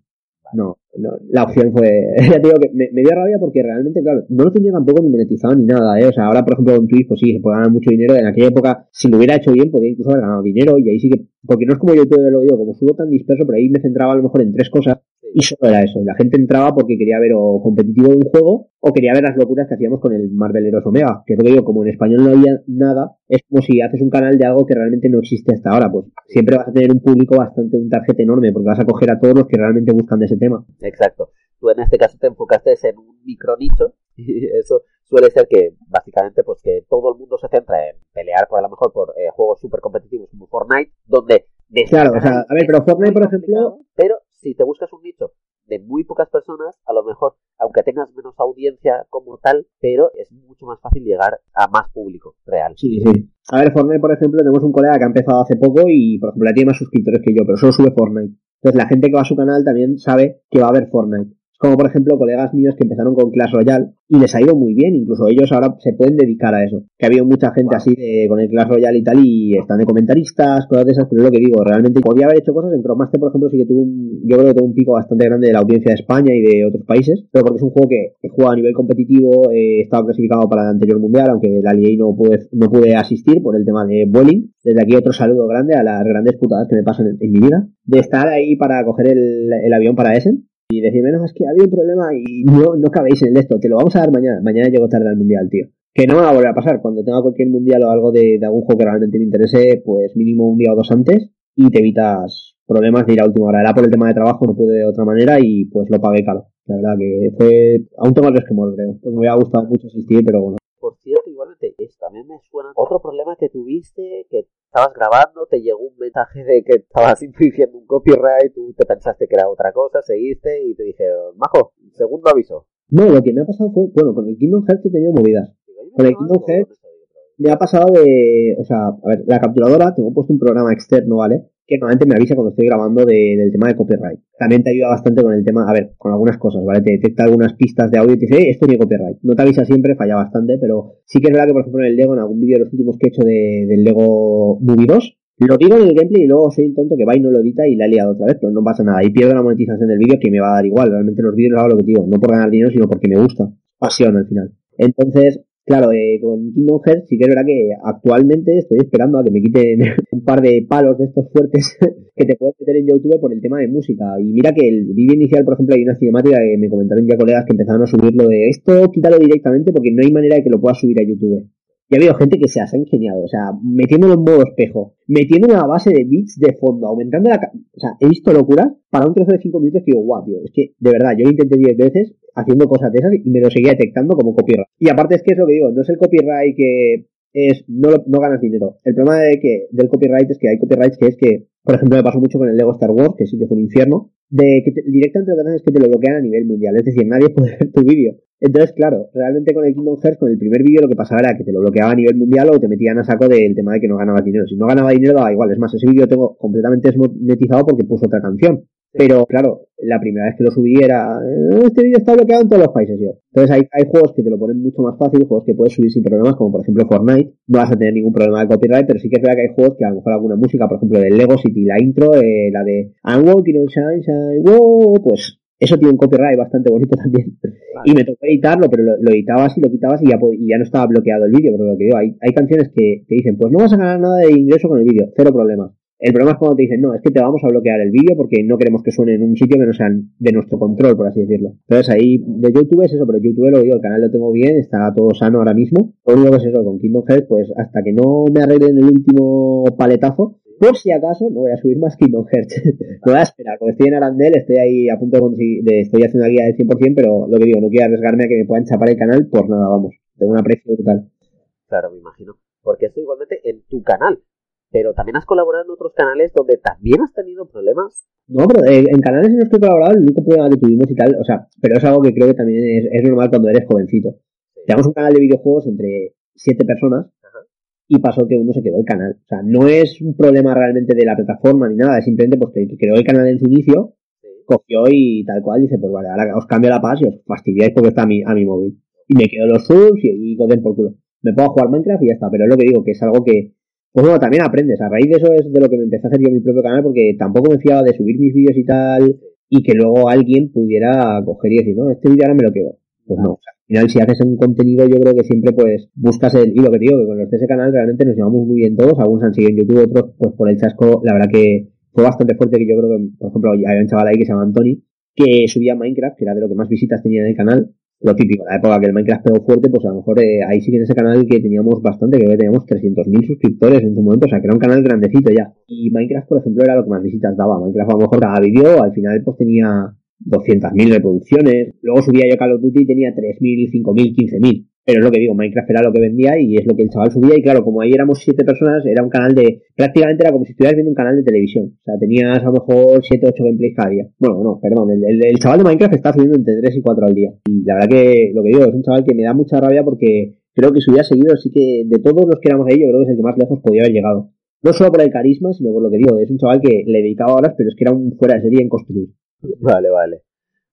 No, no, la opción fue, ya digo que me, me, dio rabia porque realmente, claro, no lo tenía tampoco ni monetizado ni nada, ¿eh? O sea, ahora, por ejemplo, en Twitch, pues sí, se puede ganar mucho dinero. En aquella época, si lo hubiera hecho bien, podría incluso haber ganado dinero y ahí sí que, porque no es como yo todo lo digo, como subo tan disperso, pero ahí me centraba a lo mejor en tres cosas y solo era eso. La gente entraba porque quería ver o competitivo de un juego o quería ver las locuras que hacíamos con el Marvel Heroes Omega. Que es lo que digo, como en español no había nada, es como si haces un canal de algo que realmente no existe hasta ahora. Pues siempre vas a tener un público bastante, un target enorme, porque vas a coger a todos los que realmente buscan de ese tema. Exacto. Tú en este caso te enfocaste en un micro nicho y eso suele ser que básicamente pues que todo el mundo se centra en pelear por a lo mejor por eh, juegos súper competitivos como Fortnite, donde Claro, o sea, a ver, pero Fortnite, por ejemplo. Pero si te buscas un nicho de muy pocas personas, a lo mejor, aunque tengas menos audiencia como tal, pero es mucho más fácil llegar a más público real. Sí, sí. A ver, Fortnite, por ejemplo, tenemos un colega que ha empezado hace poco y, por ejemplo, tiene más suscriptores que yo, pero solo sube Fortnite. Entonces, la gente que va a su canal también sabe que va a haber Fortnite. Como por ejemplo colegas míos que empezaron con Clash Royale y les ha ido muy bien, incluso ellos ahora se pueden dedicar a eso. Que ha habido mucha gente así de, con el Clash Royale y tal y están de comentaristas, cosas de esas, pero es lo que digo, realmente podía haber hecho cosas en Cromaster, por ejemplo, sí que tuvo un, yo creo que tuvo un pico bastante grande de la audiencia de España y de otros países, pero porque es un juego que he jugado a nivel competitivo, eh, estaba clasificado para el anterior mundial, aunque la LIA no pude, no pude asistir por el tema de bowling. Desde aquí otro saludo grande a las grandes putadas que me pasan en, mi vida. De estar ahí para coger el, el avión para Essen y decirme, no, es que había un problema y no, no cabéis en esto, te lo vamos a dar mañana. Mañana llego tarde al mundial, tío. Que no me va a volver a pasar. Cuando tenga cualquier mundial o algo de, de algún juego que realmente me interese, pues mínimo un día o dos antes y te evitas problemas de ir a última hora. Era por el tema de trabajo, no pude de otra manera y pues lo pagué caro. La verdad que fue, aún tengo el resquemor, creo. Pues me hubiera gustado mucho asistir, pero bueno. Por cierto, igualmente, también me suena otro problema que tuviste, que estabas grabando, te llegó un mensaje de que estabas infringiendo un copyright, tú te pensaste que era otra cosa, seguiste y te dijeron, majo, segundo aviso. No, lo que me ha pasado fue, bueno, con el Kingdom Hearts he tenido movidas. Con el Kingdom Hearts me ha pasado de, o sea, a ver, la capturadora, tengo puesto un programa externo, ¿vale? Que normalmente me avisa cuando estoy grabando del tema de copyright. También te ayuda bastante con el tema, a ver, con algunas cosas, ¿vale? Te detecta algunas pistas de audio y te dice, eh, esto tiene copyright. No te avisa siempre, falla bastante, pero sí que es verdad que, por ejemplo, en el Lego, en algún vídeo de los últimos que he hecho de, del Lego Movie 2, lo digo en el gameplay y luego soy el tonto que va y no lo edita y la ha liado otra vez, pero no pasa nada. Y pierdo la monetización del vídeo que me va a dar igual. Realmente los vídeos hago lo que digo, no por ganar dinero, sino porque me gusta. Pasión al final. Entonces, Claro, eh, con Kingdom Hearts sí que es verdad que actualmente estoy esperando a que me quiten un par de palos de estos fuertes que te puedes meter en YouTube por el tema de música. Y mira que el vídeo inicial, por ejemplo, hay una cinemática que me comentaron ya colegas que empezaron a subirlo de esto, quítalo directamente porque no hay manera de que lo puedas subir a YouTube. Y ha habido gente que se ha ingeniado, o sea, metiéndolo en modo espejo, metiendo una base de bits de fondo, aumentando la... O sea, he visto locuras para un trozo de 5 minutos que digo, guau, tío, es que, de verdad, yo lo intenté 10 veces haciendo cosas de esas y me lo seguía detectando como copyright. Y aparte es que es lo que digo, no es el copyright que es, no, no ganas dinero. El problema de que, del copyright es que hay copyrights que es que, por ejemplo, me pasó mucho con el Lego Star Wars, que sí que fue un infierno, de que directamente lo que hacen es que te lo bloquean a nivel mundial, es decir, nadie puede ver tu vídeo. Entonces, claro, realmente con el Kingdom Hearts, con el primer vídeo, lo que pasaba era que te lo bloqueaba a nivel mundial o te metían a saco del tema de que no ganabas dinero. Si no ganaba dinero, daba igual. Es más, ese vídeo tengo completamente desmonetizado porque puso otra canción. Pero claro, la primera vez que lo subí era, eh, este vídeo está bloqueado en todos los países yo. Entonces hay, hay juegos que te lo ponen mucho más fácil, juegos que puedes subir sin problemas, como por ejemplo Fortnite. No vas a tener ningún problema de copyright, pero sí que es verdad que hay juegos que a lo mejor alguna música, por ejemplo, del Lego City, la intro, eh, la de I'm walking on sunshine, wow, pues eso tiene un copyright bastante bonito también. Y me tocó editarlo, pero lo, editabas y lo quitabas y ya, y ya no estaba bloqueado el vídeo, porque lo que digo, hay, hay canciones que te dicen, pues no vas a ganar nada de ingreso con el vídeo, cero problema. El problema es cuando te dicen, no, es que te vamos a bloquear el vídeo porque no queremos que suene en un sitio que no sea de nuestro control, por así decirlo. Entonces ahí, de YouTube es eso, pero YouTube lo digo, el canal lo tengo bien, está todo sano ahora mismo. Lo único que es eso, con Kingdom Hearts, pues hasta que no me arreglen el último paletazo, por si acaso, no voy a subir más Kingdom Hearts. lo voy a esperar, porque estoy en Arandel, estoy ahí a punto de conseguir, de, estoy haciendo la guía del 100%, pero lo que digo, no quiero arriesgarme a que me puedan chapar el canal por nada, vamos. Tengo un aprecio total. Claro, me imagino. Porque esto igualmente en tu canal pero también has colaborado en otros canales donde también has tenido problemas. No, pero eh, en canales en los que he colaborado, el único problema que tuvimos y tal, o sea, pero es algo que creo que también es, normal cuando eres jovencito. Tenemos un canal de videojuegos entre siete personas y pasó que uno se quedó el canal. O sea, no es un problema realmente de la plataforma ni nada, es simplemente pues que creó el canal en su inicio, cogió y tal cual, dice, pues vale, ahora os cambio la paz y os fastidiáis porque está a mi, a mi móvil. Y me quedo los subs y, y por culo. Me puedo jugar Minecraft y ya está, pero es lo que digo, que es algo que pues bueno, también aprendes. A raíz de eso es de lo que me empecé a hacer yo mi propio canal porque tampoco me fiaba de subir mis vídeos y tal y que luego alguien pudiera coger y decir, no, este vídeo ahora me lo quedo. Pues no, al final si haces un contenido yo creo que siempre pues buscas el, y lo que digo, que con los de ese canal realmente nos llevamos muy bien todos, algunos han seguido en YouTube, otros pues por el chasco, la verdad que fue bastante fuerte que yo creo que, por ejemplo, había un chaval ahí que se llama Anthony, que subía Minecraft, que era de lo que más visitas tenía en el canal, lo típico, la época que el Minecraft pegó fuerte, pues a lo mejor eh, ahí sí que en ese canal que teníamos bastante, que teníamos 300.000 suscriptores en su momento, o sea que era un canal grandecito ya. Y Minecraft, por ejemplo, era lo que más visitas daba. Minecraft a lo mejor cada vídeo, al final pues tenía 200.000 reproducciones. Luego subía yo Call of Duty y tenía 3.000, 5.000, 15.000. Pero es lo que digo, Minecraft era lo que vendía y es lo que el chaval subía. Y claro, como ahí éramos siete personas, era un canal de. Prácticamente era como si estuvieras viendo un canal de televisión. O sea, tenías a lo mejor 7, 8 gameplays cada día. Bueno, no, perdón. El, chaval de Minecraft está subiendo entre 3 y 4 al día. Y la verdad que lo que digo, es un chaval que me da mucha rabia porque creo que hubiera seguido, así que de todos los que éramos ahí, yo creo que es el que más lejos podía haber llegado. No solo por el carisma, sino por lo que digo, es un chaval que le dedicaba horas, pero es que era un fuera de serie en construir. Vale, vale.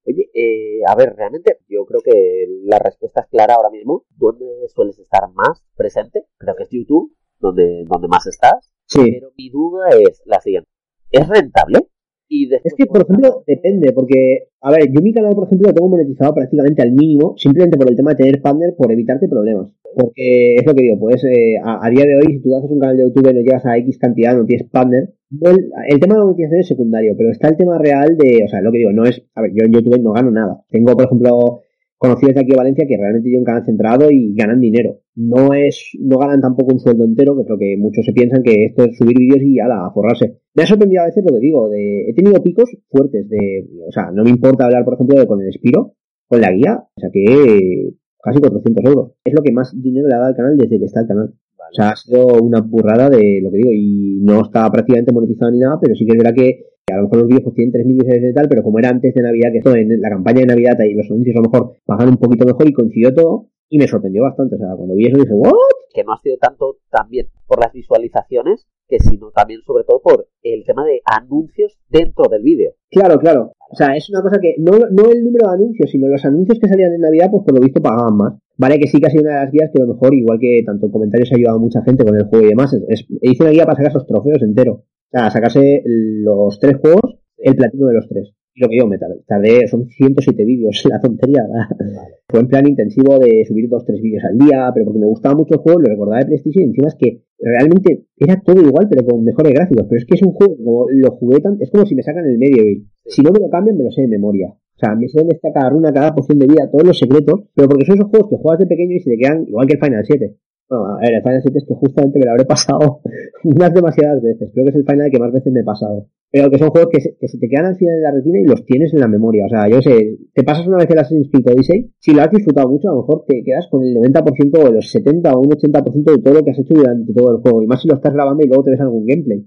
Oye, eh, a ver, realmente yo creo que la respuesta es clara ahora mismo. ¿Dónde sueles estar más presente? Creo que es YouTube, donde, donde más estás. Sí. Pero mi duda es la siguiente. ¿Es rentable? Y después, Es que, por ejemplo, depende, porque, a ver, yo mi canal, por ejemplo, lo tengo monetizado prácticamente al mínimo, simplemente por el tema de tener partner, por evitarte problemas. Porque es lo que digo, pues eh, a, a día de hoy, si tú haces un canal de YouTube y no llegas a X cantidad, no tienes partner, no el, el tema de la monetización es secundario, pero está el tema real de, o sea, lo que digo, no es, a ver, yo en YouTube no gano nada. Tengo, por ejemplo, conocidos de aquí de Valencia que realmente tienen un canal centrado y ganan dinero. No es, no ganan tampoco un sueldo entero, que es lo que muchos se piensan que esto es subir vídeos y ala, a forrarse. Me ha sorprendido a veces lo que digo, de, he tenido picos fuertes de, o sea, no me importa hablar, por ejemplo, de con el Spiro, con la guía, que casi 400 euros. Es lo que más dinero le ha dado al canal desde que está el canal. O sea, ha sido una burrada de lo que digo, y no está prácticamente monetizado ni nada, pero sí que es verdad que, que a lo mejor los vídeos pues, tienen 3.000 visualizaciones y tal, pero como era antes de Navidad, que esto en la campaña de Navidad y los anuncios a lo mejor pagan un poquito mejor y coincidió todo, y me sorprendió bastante. O sea, cuando vi eso dije, ¿what? que no ha sido tanto también por las visualizaciones, que sino también sobre todo por el tema de anuncios dentro del vídeo. Claro, claro. O sea, es una cosa que no, no el número de anuncios, sino los anuncios que salían en Navidad, pues por lo visto pagaban más. Vale, que sí que ha sido una de las guías que a lo mejor, igual que tanto en comentarios ha ayudado a mucha gente con el juego y demás, es, es- hice una guía para sacar esos trofeos enteros. O sea, sacarse los tres juegos, el platino de los tres. Y lo que yo me tar- tardé, son 107 vídeos, la tontería. Fue en plan intensivo de subir dos, tres vídeos al día, pero porque me gustaba mucho el juego, lo recordaba de PlayStation y encima es que realmente era todo igual, pero con mejores gráficos. Pero es que es un juego, como lo jugué tan, es como si me sacan el Medieval. Si no me lo cambian, me lo sé de memoria. O sea, me sé dónde está cada runa, cada poción de vida, todos los secretos, pero porque son esos juegos que juegas de pequeño y se te quedan igual que el Final 7. Bueno, a ver, el Final 7 es que justamente me lo habré pasado unas demasiadas veces. Creo que es el Final que más veces me he pasado. Pero que son juegos que se, te quedan al final de la retina y los tienes en la memoria. O sea, yo sé, te pasas una vez el Assassin's Creed Odyssey, si lo has disfrutado mucho, a lo mejor te quedas con el 90% o el 70 o un 80% de todo lo que has hecho durante todo el juego. Y más si lo estás grabando y luego te ves algún gameplay.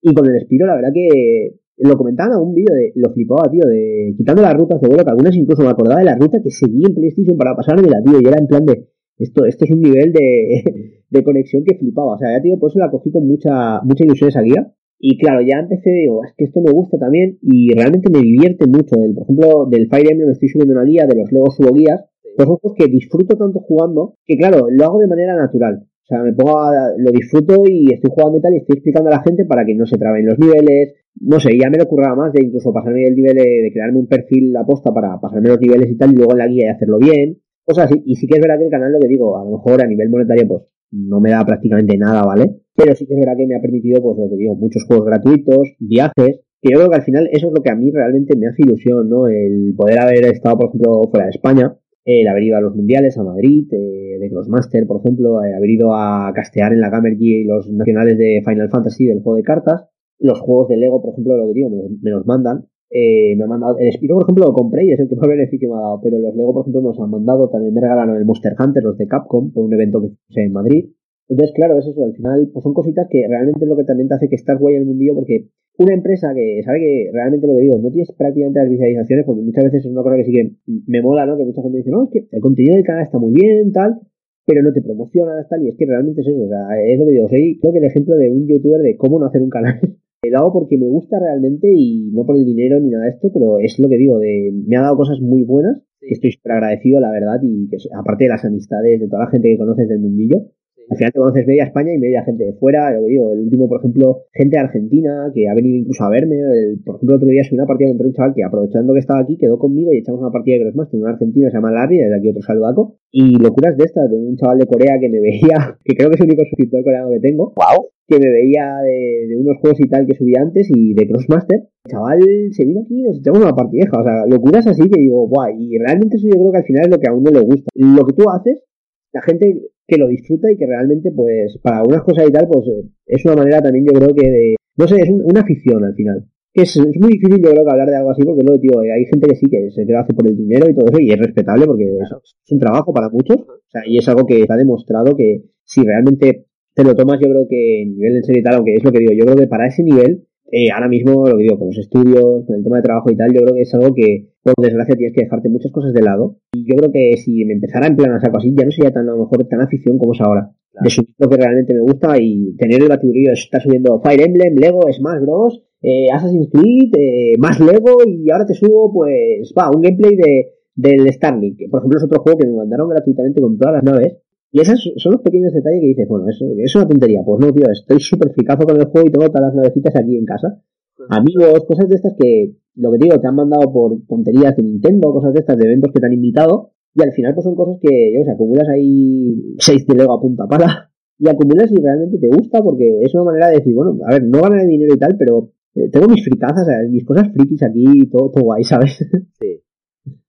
Y con el Spiro, la verdad que lo comentaban en un vídeo de lo flipaba, tío, de quitando las rutas de vuelo, que algunas incluso me acordaba de la ruta que seguí en PlayStation para pasármela, tío, y era en plan de esto, esto es un nivel de, de conexión que flipaba. O sea, ya tío, por eso la cogí con mucha, mucha ilusión esa guía. Y claro, ya empecé, digo, es que esto me gusta también y realmente me divierte mucho. El, por ejemplo, del Fire Emblem estoy subiendo una guía, de los Lego subo guías. Pues son juegos que disfruto tanto jugando que, claro, lo hago de manera natural. O sea, me pongo a, lo disfruto y estoy jugando y tal y estoy explicando a la gente para que no se traben los niveles. No sé, ya me lo ocurraba más de incluso pasarme el nivel de, de crearme un perfil aposta para pasarme los niveles y tal y luego en la guía y hacerlo bien. Cosas así. Y sí que es verdad que el canal, lo que digo, a lo mejor a nivel monetario, pues no me da prácticamente nada, ¿vale? Pero sí que es verdad que me ha permitido, pues lo que digo, muchos juegos gratuitos, viajes, que yo creo que al final eso es lo que a mí realmente me hace ilusión, ¿no? El poder haber estado, por ejemplo, fuera de España, el haber ido a los mundiales, a Madrid, eh, de Crossmaster, por ejemplo, haber ido a castear en la Gamer G los nacionales de Final Fantasy del juego de cartas, los juegos de Lego, por ejemplo, lo que digo, me los, me los mandan. Eh, me han mandado, el Spiro, por ejemplo, lo compré y es el que más beneficio me ha dado, pero los Lego, por ejemplo, nos han mandado, también me regalaron el Monster Hunter, los de Capcom, por un evento que puse en Madrid. Entonces, claro, es eso, al final, pues son cositas que realmente es lo que también te hace que estás guay en el mundillo, porque una empresa que sabe que realmente lo que digo, no tienes prácticamente las visualizaciones, porque muchas veces es una cosa que sí que me mola, ¿no? Que mucha gente dice, no, es que el contenido del canal está muy bien, tal, pero no te promocionas, tal, y es que realmente es eso, o sea, es lo que digo, soy creo que el ejemplo de un youtuber de cómo no hacer un canal. Lo hago porque me gusta realmente y no por el dinero ni nada de esto, pero es lo que digo, de me ha dado cosas muy buenas, que estoy súper agradecido, la verdad, y que aparte de las amistades, de toda la gente que conoces del mundillo, al final te conoces media España y media gente de fuera, lo que digo, el último, por ejemplo, gente de Argentina que ha venido incluso a verme, el, por ejemplo, el otro día subí una partida contra un chaval que aprovechando que estaba aquí quedó conmigo y echamos una partida de Crossmaster, un argentino que se llama Larry, desde aquí otro saludaco, y locuras de estas, de un chaval de Corea que me veía, que creo que es el único suscriptor coreano que tengo, ¡Wow! que me veía de, de unos juegos y tal que subí antes y de Crossmaster, el chaval se vino aquí y nos echamos una partideja, o sea, locuras así que digo, guay, y realmente eso yo creo que al final es lo que a uno le gusta. Lo que tú haces, la gente que lo disfruta y que realmente, pues, para algunas cosas y tal, pues, eh, es una manera también, yo creo que de, no sé, es un- una afición al final. Que es, es muy difícil, yo creo, que hablar de algo así, porque luego, tío, hay gente que sí que se lo hace por el dinero y todo eso, y es respetable porque es, es un trabajo para muchos, o sea, y es algo que está demostrado que si realmente te lo tomas, yo creo que en nivel en serio y tal, aunque es lo que digo, yo creo que para ese nivel, eh, ahora mismo, lo que digo, con los estudios, con el tema de trabajo y tal, yo creo que es algo que, por desgracia, tienes que dejarte muchas cosas de lado. Y yo creo que si me empezara en plan a saco así, ya no sería tan, a lo mejor, tan afición como es ahora. de subir lo que realmente me gusta y tener el batiburrillo está subiendo Fire Emblem, Lego, Smash Bros, eh, Assassin's Creed, eh, más Lego y ahora te subo pues va un gameplay de del Starlink, por ejemplo es otro juego que me mandaron gratuitamente con todas las naves y esos son los pequeños detalles que dices, bueno, eso es una tontería. Pues no, tío, estoy súper ficazo con el juego y tengo todas las navecitas aquí en casa. Amigos, cosas de estas que, lo que digo, te han mandado por tonterías de Nintendo, cosas de estas, de eventos que te han invitado. Y al final, pues son cosas que, yo, o sea, acumulas ahí seis de Lego a punta para. Y acumulas y realmente te gusta porque es una manera de decir, bueno, a ver, no ganar dinero y tal, pero eh, tengo mis fricazas, mis cosas frikis aquí, todo, todo guay, ¿sabes? Sí.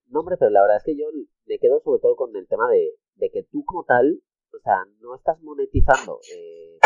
No, hombre, pero la verdad es que yo me quedo sobre todo con el tema de, de que tú como tal, o sea, no estás monetizando eh,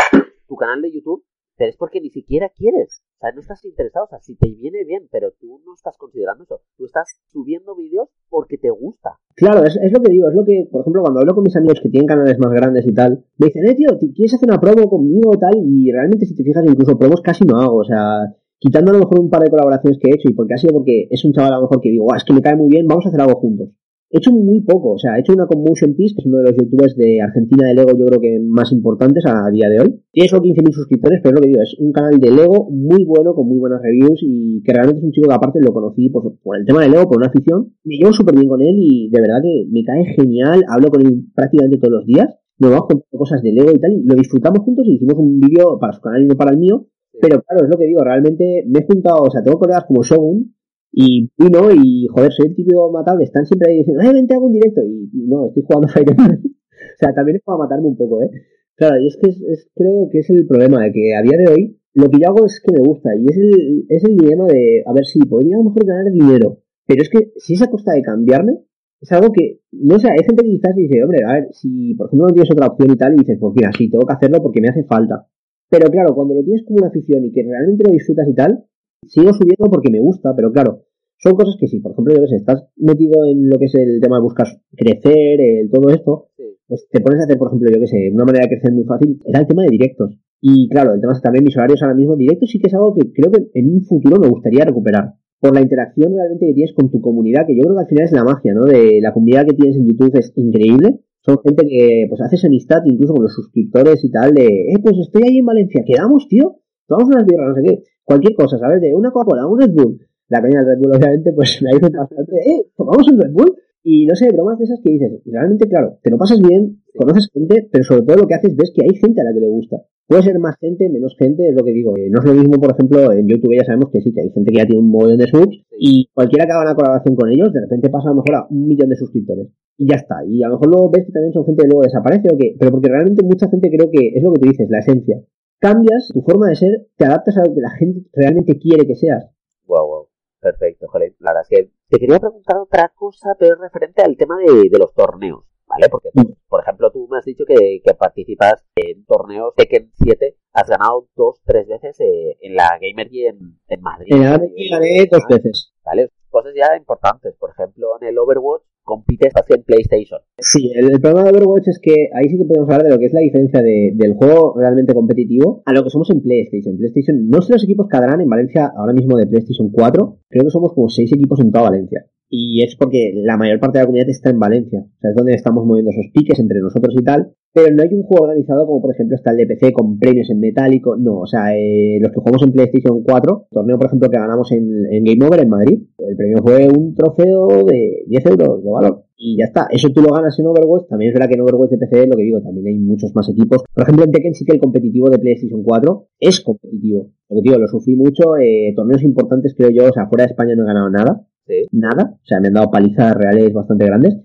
tu canal de YouTube, pero es porque ni siquiera quieres. O sea, no estás interesado. O sea, si te viene bien, pero tú no estás considerando eso. Tú estás subiendo vídeos porque te gusta. Claro, es, es, lo que digo. Es lo que, por ejemplo, cuando hablo con mis amigos que tienen canales más grandes y tal, me dicen, eh, tío, ¿quieres hacer una promo conmigo tal? Y realmente, si te fijas, incluso promos casi no hago. O sea, quitando a lo mejor un par de colaboraciones que he hecho y porque ha sido porque es un chaval a lo mejor que digo, es que me cae muy bien, vamos a hacer algo juntos. He hecho muy poco, o sea, he hecho una con Motion Piece, que es uno de los youtubers de Argentina de Lego, yo creo que más importantes a día de hoy. Tiene solo 15.000 suscriptores, pero es lo que digo, es un canal de Lego muy bueno, con muy buenas reviews y que realmente es un chico que aparte lo conocí por, por el tema de Lego, por una afición. Me llevo súper bien con él y de verdad que me cae genial, hablo con él prácticamente todos los días. Nos vamos con cosas de Lego y tal, y lo disfrutamos juntos y hicimos un vídeo para su canal y no para el mío. Pero claro, es lo que digo, realmente me he juntado, o sea, tengo colegas como Shogun, y vino y, joder, soy el típico matable. Están siempre ahí diciendo, ¡eh, vente, hago un directo! Y, no, estoy jugando Fire o sea, también es para matarme un poco, ¿eh? Claro, y es que es, creo que es el problema de que a día de hoy lo que yo hago es que me gusta y es el, es el dilema de, a ver, si podría a lo mejor ganar dinero, pero es que si es a costa de cambiarme, es algo que, no sé, hay gente que quizás dice, hombre, a ver, si por ejemplo no tienes otra opción y tal, y dices, pues mira, sí, tengo que hacerlo porque me hace falta. Pero claro, cuando lo tienes como una afición y que realmente lo disfrutas y tal, sigo subiendo porque me gusta, pero claro, son cosas que sí, por ejemplo, yo que sé, estás metido en lo que es el tema de buscar crecer, el, todo esto, pues te pones a hacer, por ejemplo, yo que sé, una manera de crecer muy fácil, era el tema de directos. Y claro, el tema es también mis horarios ahora mismo, directos sí que es algo que creo que en un futuro me gustaría recuperar. Por la interacción realmente que tienes con tu comunidad, que yo creo que al final es la magia, ¿no? De la comunidad que tienes en YouTube es increíble. Son gente que, pues, haces amistad incluso con los suscriptores y tal, de, eh, pues estoy ahí en Valencia, quedamos, tío, tomamos unas birras, no sé qué, cualquier cosa, ¿sabes? De una Coca-Cola, un Red Bull, la caña del Red Bull, obviamente, pues me dicho bastante, eh, tomamos un Red Bull. Y no sé, bromas de esas que dices, realmente, claro, te lo pasas bien, conoces gente, pero sobre todo lo que haces ves que hay gente a la que le gusta. Puede ser más gente, menos gente, es lo que digo. Eh, no es lo mismo, por ejemplo, en YouTube ya sabemos que sí, que hay gente que ya tiene un montón de subs y cualquiera que haga una colaboración con ellos, de repente pasa a lo mejor a un millón de suscriptores. Y ya está. Y a lo mejor luego ves que también son gente que luego desaparece o que, pero porque realmente mucha gente creo que es lo que te dices, la esencia. Cambias tu forma de ser, te adaptas a lo que la gente realmente quiere que seas. Wow, wow. Perfecto, joder. La verdad es que te quería preguntar otra cosa, pero referente al tema de, de los torneos, ¿vale? Porque, mm. por ejemplo, tú me has dicho que, que participas en torneos Tekken 7, has ganado dos, tres veces eh, en la Gamergy en, en Madrid. En la gané dos veces. ¿Vale? Cosas ya importantes, por ejemplo, en el Overwatch compites hacia en PlayStation. Sí, el, problema de Overwatch es que ahí sí que podemos hablar de lo que es la diferencia de, del juego realmente competitivo a lo que somos en PlayStation. PlayStation, no sé los equipos que en Valencia ahora mismo de PlayStation 4, creo que somos como seis equipos en toda Valencia. Y es porque la mayor parte de la comunidad está en Valencia. O sea, es donde estamos moviendo esos piques entre nosotros y tal. Pero no hay un juego organizado como por ejemplo está el de PC con premios en metálico. No, o sea, eh, los que jugamos en PlayStation 4, torneo por ejemplo que ganamos en, en Game Over en Madrid, el premio fue un trofeo de 10 euros de valor. Y ya está, eso tú lo ganas en Overwatch. También es verdad que en Overwatch de PC, lo que digo, también hay muchos más equipos. Por ejemplo, en Tekken sí que el competitivo de PlayStation 4 es competitivo. Lo que digo, lo sufrí mucho. Eh, torneos importantes, creo yo, o sea, fuera de España no he ganado nada. Nada, o sea, me han dado palizas reales bastante grandes.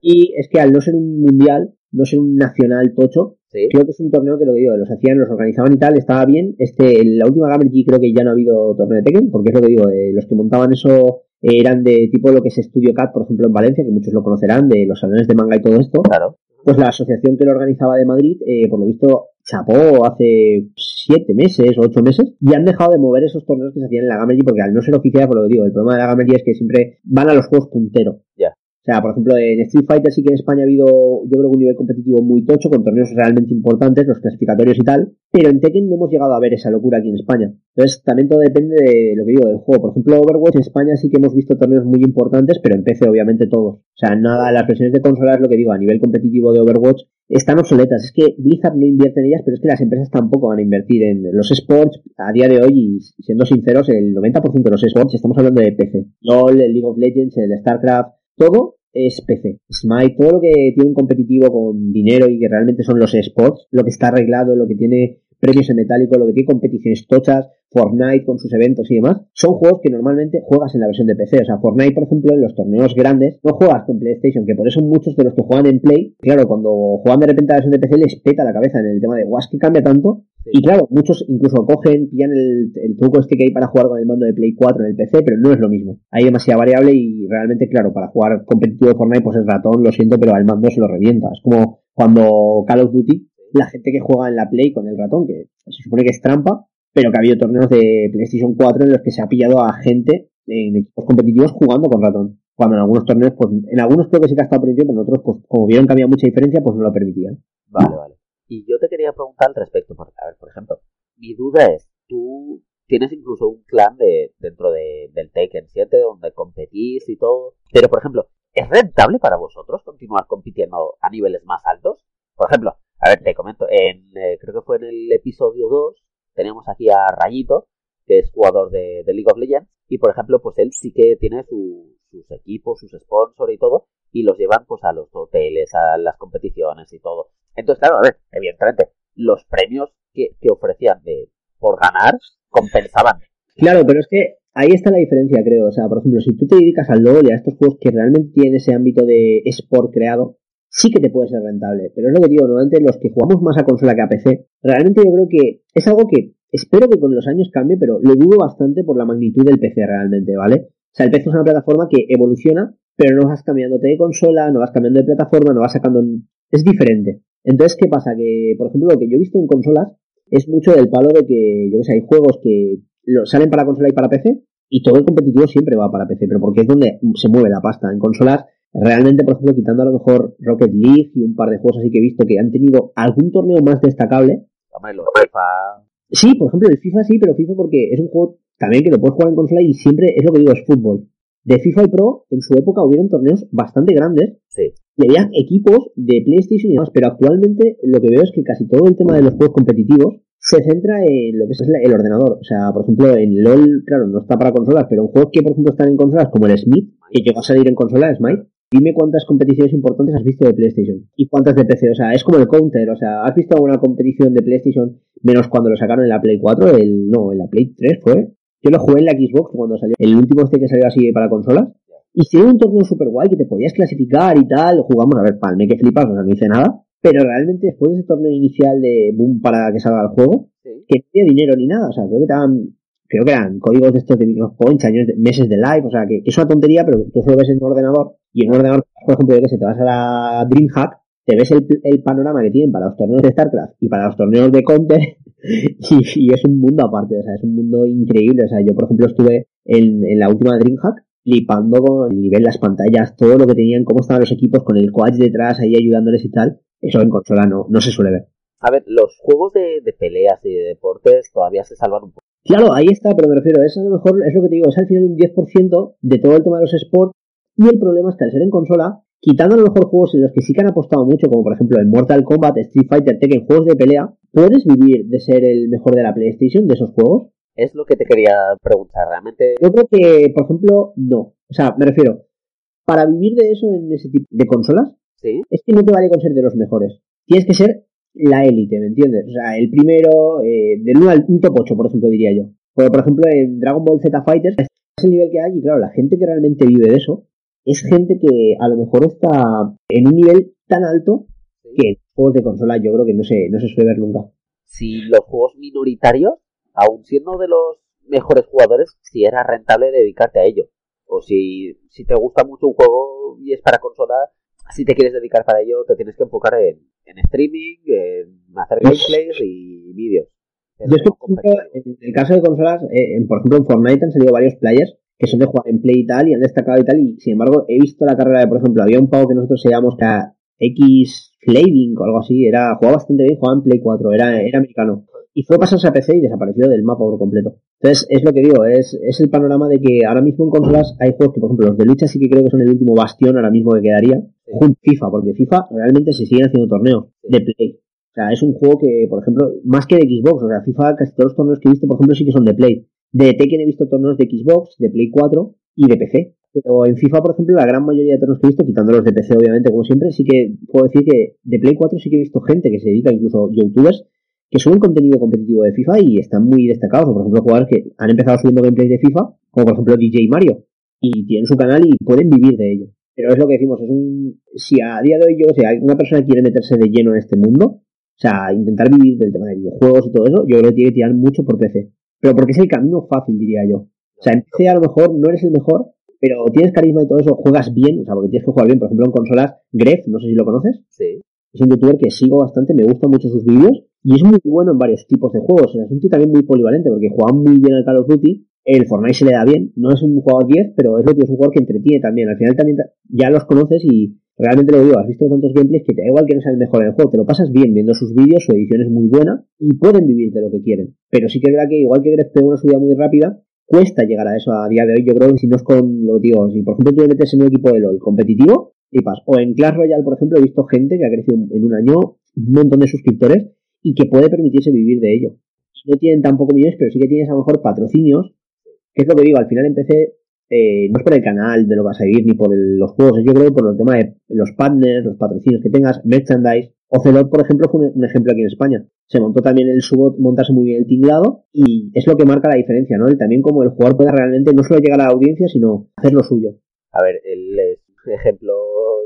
Y es que al no ser un mundial, no ser un nacional tocho, creo que es un torneo que lo que digo, los hacían, los organizaban y tal, estaba bien. Este, la última Gamer G creo que ya no ha habido torneo de Tekken, porque es lo que digo, eh, los que montaban eso eran de tipo lo que es Studio Cat, por ejemplo, en Valencia, que muchos lo conocerán, de los salones de manga y todo esto. Claro. Pues la asociación que lo organizaba de Madrid, eh, por lo visto, chapó hace siete meses o ocho meses y han dejado de mover esos torneos que se hacían en la Gamergy porque al no ser oficial, por lo que digo, el problema de la Gamergy es que siempre van a los juegos puntero. Ya. O sea, por ejemplo, en Street Fighter sí que en España ha habido, yo creo que un nivel competitivo muy tocho, con torneos realmente importantes, los clasificatorios y tal, pero en Tekken no hemos llegado a ver esa locura aquí en España. Entonces, también todo depende de lo que digo, del juego. Por ejemplo, Overwatch en España sí que hemos visto torneos muy importantes, pero en PC obviamente todos. O sea, nada, las versiones de consola es lo que digo, a nivel competitivo de Overwatch están obsoletas. Es que Blizzard no invierte en ellas, pero es que las empresas tampoco van a invertir en los sports. A día de hoy, y siendo sinceros, el 90% de los sports, estamos hablando de PC. LOL, el League of Legends, el StarCraft, todo es PC. Smite, todo lo que tiene un competitivo con dinero y que realmente son los sports, lo que está arreglado, lo que tiene premios en metálico, lo que tiene competiciones tochas, Fortnite con sus eventos y demás, son juegos que normalmente juegas en la versión de PC. O sea, Fortnite, por ejemplo, en los torneos grandes, no juegas con PlayStation, que por eso muchos de los que juegan en Play, claro, cuando juegan de repente a la versión de PC les peta la cabeza en el tema de, guau, que cambia tanto. Y claro, muchos incluso cogen, pillan el, el, truco este que hay para jugar con el mando de Play 4 en el PC, pero no es lo mismo. Hay demasiada variable y realmente, claro, para jugar competitivo de Fortnite, pues el ratón, lo siento, pero al mando se lo revienta. Es como cuando Call of Duty la gente que juega en la Play con el ratón, que se supone que es trampa, pero que ha habido torneos de PlayStation 4 en los que se ha pillado a gente en equipos competitivos jugando con ratón. Cuando en algunos torneos, pues en algunos creo que sí que ha estado permitido, pero en otros, pues como vieron que había mucha diferencia, pues no lo permitían. Vale, vale. Y yo te quería preguntar al respecto, porque, a ver, por ejemplo, mi duda es, tú tienes incluso un clan de, dentro de, del Taken 7 donde competís y todo, pero por ejemplo, ¿es rentable para vosotros continuar compitiendo a niveles más altos? Por ejemplo, a ver, te comento, en, eh, creo que fue en el episodio 2, teníamos aquí a Rayito, que es jugador de, League of Legends, y por ejemplo, pues él sí que tiene sus equipos, sus sponsors y todo, y los llevan pues a los hoteles, a las competiciones y todo. Entonces, claro, a ver, evidentemente, los premios que, que ofrecían de, por ganar compensaban. Claro, pero es que ahí está la diferencia, creo. O sea, por ejemplo, si tú te dedicas al LoL y a estos juegos que realmente tienen ese ámbito de sport creado, sí que te puede ser rentable. Pero es lo que digo, normalmente los que jugamos más a consola que a PC, realmente yo creo que es algo que espero que con los años cambie, pero lo dudo bastante por la magnitud del PC realmente, ¿vale? O sea, el PC es una plataforma que evoluciona, pero no vas cambiándote de consola, no vas cambiando de plataforma, no vas sacando... Es diferente. Entonces, ¿qué pasa? Que, por ejemplo, lo que yo he visto en consolas es mucho del palo de que, yo que sé, hay juegos que salen para consola y para PC, y todo el competitivo siempre va para PC, pero porque es donde se mueve la pasta. En consolas Realmente, por ejemplo, quitando a lo mejor Rocket League y un par de juegos así que he visto que han tenido algún torneo más destacable. Hombre, los FIFA. Sí, por ejemplo, el FIFA sí, pero FIFA porque es un juego también que lo puedes jugar en consola y siempre es lo que digo, es fútbol. De FIFA y Pro, en su época hubieron torneos bastante grandes. Sí. Y había equipos de PlayStation y demás, pero actualmente lo que veo es que casi todo el tema de los juegos competitivos se centra en lo que es el ordenador. O sea, por ejemplo, en LOL, claro, no está para consolas, pero en juegos que, por ejemplo, están en consolas, como el Smith, que llegó a salir en consola, Smite, Dime cuántas competiciones importantes has visto de PlayStation y cuántas de PC. O sea, es como el counter. O sea, ¿has visto alguna competición de PlayStation menos cuando lo sacaron en la Play 4? El, no, en la Play 3 fue. Yo lo jugué en la Xbox cuando salió. El último este que salió así para consolas. Y si un torneo super guay que te podías clasificar y tal. Jugamos, a ver, palme que flipas, o sea, no hice nada. Pero realmente después de ese torneo inicial de boom para que salga el juego, que no había dinero ni nada. O sea, creo que te daban creo que eran códigos de estos de micropoints, años meses de live, o sea, que, es una tontería, pero tú solo ves en un ordenador y en un ordenador, por ejemplo, que se te vas a la DreamHack, te ves el, panorama que tienen para los torneos de StarCraft y para los torneos de Counter y, es un mundo aparte, o sea, es un mundo increíble, o sea, yo por ejemplo estuve en, en la última DreamHack flipando con el nivel, las pantallas, todo lo que tenían, cómo estaban los equipos con el coach detrás ahí ayudándoles y tal, eso en consola no, no se suele ver. A ver, los juegos de, de peleas y de deportes todavía se salvan un poco Claro, ahí está, pero me refiero, eso a lo mejor es lo que te digo, es al final un 10% de todo el tema de los sports y el problema es que al ser en consola, quitando a lo mejor juegos en los que sí que han apostado mucho, como por ejemplo el Mortal Kombat, Street Fighter, Tekken, juegos de pelea, ¿puedes vivir de ser el mejor de la PlayStation, de esos juegos? Es lo que te quería preguntar, realmente. Yo creo que, por ejemplo, no. O sea, me refiero, para vivir de eso en ese tipo de consolas, ¿Sí? es que no te vale con ser de los mejores. Tienes que ser la élite, ¿me entiendes? O sea, el primero, eh, del 1 al un top 8, por ejemplo, diría yo. Porque, por ejemplo, en Dragon Ball Z Fighters es el nivel que hay y, claro, la gente que realmente vive de eso es gente que a lo mejor está en un nivel tan alto que en juegos de consola yo creo que no se, no se suele ver nunca. Si los juegos minoritarios, aun siendo de los mejores jugadores, si era rentable dedicarte a ello. O si, si te gusta mucho un juego y es para consola, si te quieres dedicar para ello, te tienes que enfocar en, en streaming, en hacer gameplays y vídeos. Yo es que, en el caso de consolas, eh, por ejemplo, en Fortnite han salido varios players que son de jugar en Play y tal, y han destacado y tal, y sin embargo, he visto la carrera de, por ejemplo, había un pavo que nosotros se llamamos X Flaving o algo así, era, jugaba bastante bien, jugaba en Play 4, era, era americano. Y fue pasarse a PC y desapareció del mapa por completo. Entonces, es lo que digo, es, es el panorama de que ahora mismo en consolas hay juegos que, por ejemplo, los de lucha sí que creo que son el último bastión ahora mismo que quedaría, FIFA, porque FIFA realmente se siguen haciendo torneos de Play. O sea, es un juego que, por ejemplo, más que de Xbox, o sea, FIFA, casi todos los torneos que he visto, por ejemplo, sí que son de Play. De Tekken he visto torneos de Xbox, de Play 4 y de PC. Pero en FIFA, por ejemplo, la gran mayoría de torneos que he visto, quitando los de PC, obviamente, como siempre, sí que puedo decir que de Play 4 sí que he visto gente que se dedica, incluso youtubers, que suben contenido competitivo de FIFA y están muy destacados. Por ejemplo, jugadores que han empezado subiendo gameplays de FIFA, como por ejemplo DJ Mario, y tienen su canal y pueden vivir de ello. Pero es lo que decimos, es un, si a día de hoy yo, o sea, una persona quiere meterse de lleno en este mundo, o sea, intentar vivir del tema de videojuegos y todo eso, yo creo que tiene que tirar mucho por PC. Pero porque es el camino fácil, diría yo. O sea, en PC a lo mejor no eres el mejor, pero tienes carisma y todo eso, juegas bien, o sea, porque tienes que jugar bien. Por ejemplo, en consolas, Gref, no sé si lo conoces. Sí. Es un youtuber que sigo bastante, me gustan mucho sus vídeos y es muy bueno en varios tipos de juegos. Es un tío también muy polivalente porque juega muy bien al Call of Duty. El Fortnite se le da bien. No es un jugador 10, pero es lo que es un jugador que entretiene también. Al final también ya los conoces y realmente lo digo, has visto tantos gameplays que te da igual que no sea el mejor en el juego. Te lo pasas bien viendo sus vídeos, su edición es muy buena y pueden vivir de lo que quieren. Pero sí que es verdad que igual que Gref una subida muy rápida, cuesta llegar a eso a día de hoy. Yo creo si no es con lo que digo, si por ejemplo tú te metes en un equipo de LOL competitivo, y pas. O en Clash Royale, por ejemplo, he visto gente que ha crecido en un año un montón de suscriptores y que puede permitirse vivir de ello. No tienen tampoco millones, pero sí que tienes a lo mejor patrocinios, es lo que digo, al final empecé, eh, no es por el canal de lo que vas a vivir ni por los juegos, yo creo por el tema de los partners, los patrocinios que tengas, merchandise. Ocelot, por ejemplo, fue un, ejemplo aquí en España. Se montó también el subot, montarse muy bien el tinglado y es lo que marca la diferencia, ¿no? El, también como el jugador puede realmente no solo llegar a la audiencia, sino hacer lo suyo. A ver, un ejemplo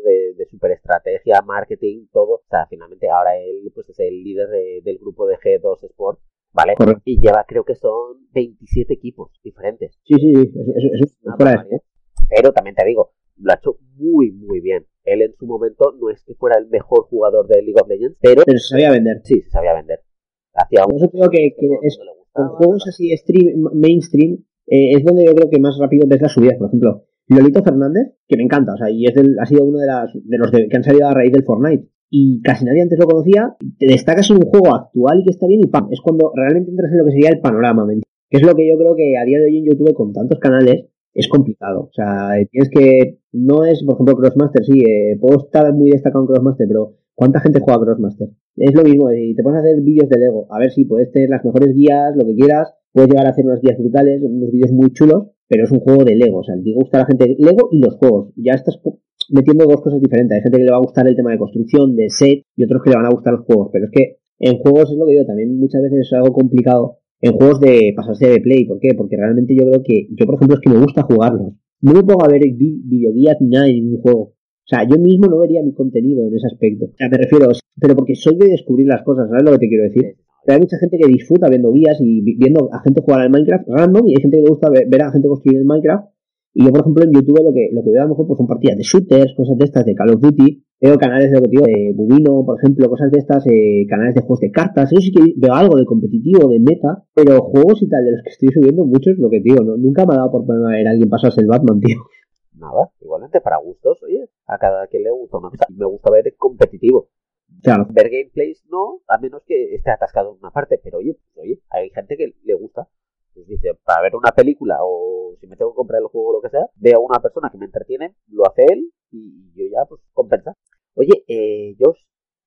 de, de superestrategia, marketing, todo. O sea, finalmente ahora él pues es el líder del grupo de G2 Sport, ¿vale? Correcto. Y lleva, creo que son 27 equipos diferentes. Sí, sí, sí, eso, eso, eso fuera de. Pero también te digo, lo ha hecho muy, muy bien. Él en su momento no es que fuera el mejor jugador de League of Legends, pero pero se sabía vender. sí, se sabía vender. Hacía Por un eso creo que, que es con juegos así stream, mainstream, eh, es donde yo creo que más rápido ves las subidas. Por ejemplo, Lolito Fernández, que me encanta, o sea, y es del, ha sido uno de, las, de los de- que han salido a raíz del Fortnite. Y casi nadie antes lo conocía, te destacas en un juego actual y que está bien y pam, es cuando realmente entras en lo que sería el panorama, ¿me? Que es lo que yo creo que a día de hoy en YouTube con tantos canales es complicado. O sea, tienes que, no es, por ejemplo, Crossmaster, sí, eh, puedo estar muy destacado en Crossmaster, pero ¿cuánta gente juega Crossmaster? Es lo mismo, y te pones a hacer vídeos de Lego, a ver si puedes tener las mejores guías, lo que quieras, puedes llegar a hacer unas guías brutales, unos vídeos muy chulos, pero es un juego de Lego, o sea, te gusta la gente Lego y los juegos. Ya estás metiendo dos cosas diferentes. Hay gente que le va a gustar el tema de construcción, de set, y otros que le van a gustar los juegos. Pero es que en juegos es lo que digo, también muchas veces es algo complicado en juegos de pasarse de play. ¿Por qué? Porque realmente yo creo que, yo por ejemplo, es que me gusta jugarlos. No me pongo a ver vi- videoguías ni nada en ningún juego. O sea, yo mismo no vería mi contenido en ese aspecto. O sea, me refiero, pero porque soy de descubrir las cosas, ¿sabes lo que te quiero decir? Pero hay mucha gente que disfruta viendo guías y vi- viendo a gente jugar al Minecraft random y hay gente que le gusta ver, ver a gente construir el Minecraft. Y yo, por ejemplo, en YouTube lo que, lo que veo a lo mejor pues son partidas de shooters, cosas de estas, de Call of Duty. Veo canales de lo que digo, de Bubino, por ejemplo, cosas de estas, eh, canales de juegos de cartas. Eso sí que veo algo de competitivo, de meta. Pero juegos y tal, de los que estoy subiendo, muchos, lo que digo, ¿no? nunca me ha dado por ponerme a ver a alguien pasarse el Batman, tío. Nada, igualmente para gustos, oye, a cada quien le gusta una cosa. Me gusta ver competitivo. Claro. Ver gameplays no, a menos que esté atascado en una parte, pero oye, pues, oye, hay gente que le gusta. Pues dice, para ver una película o si me tengo que comprar el juego o lo que sea, veo a una persona que me entretiene, lo hace él y yo ya pues compensa. Oye, eh, yo,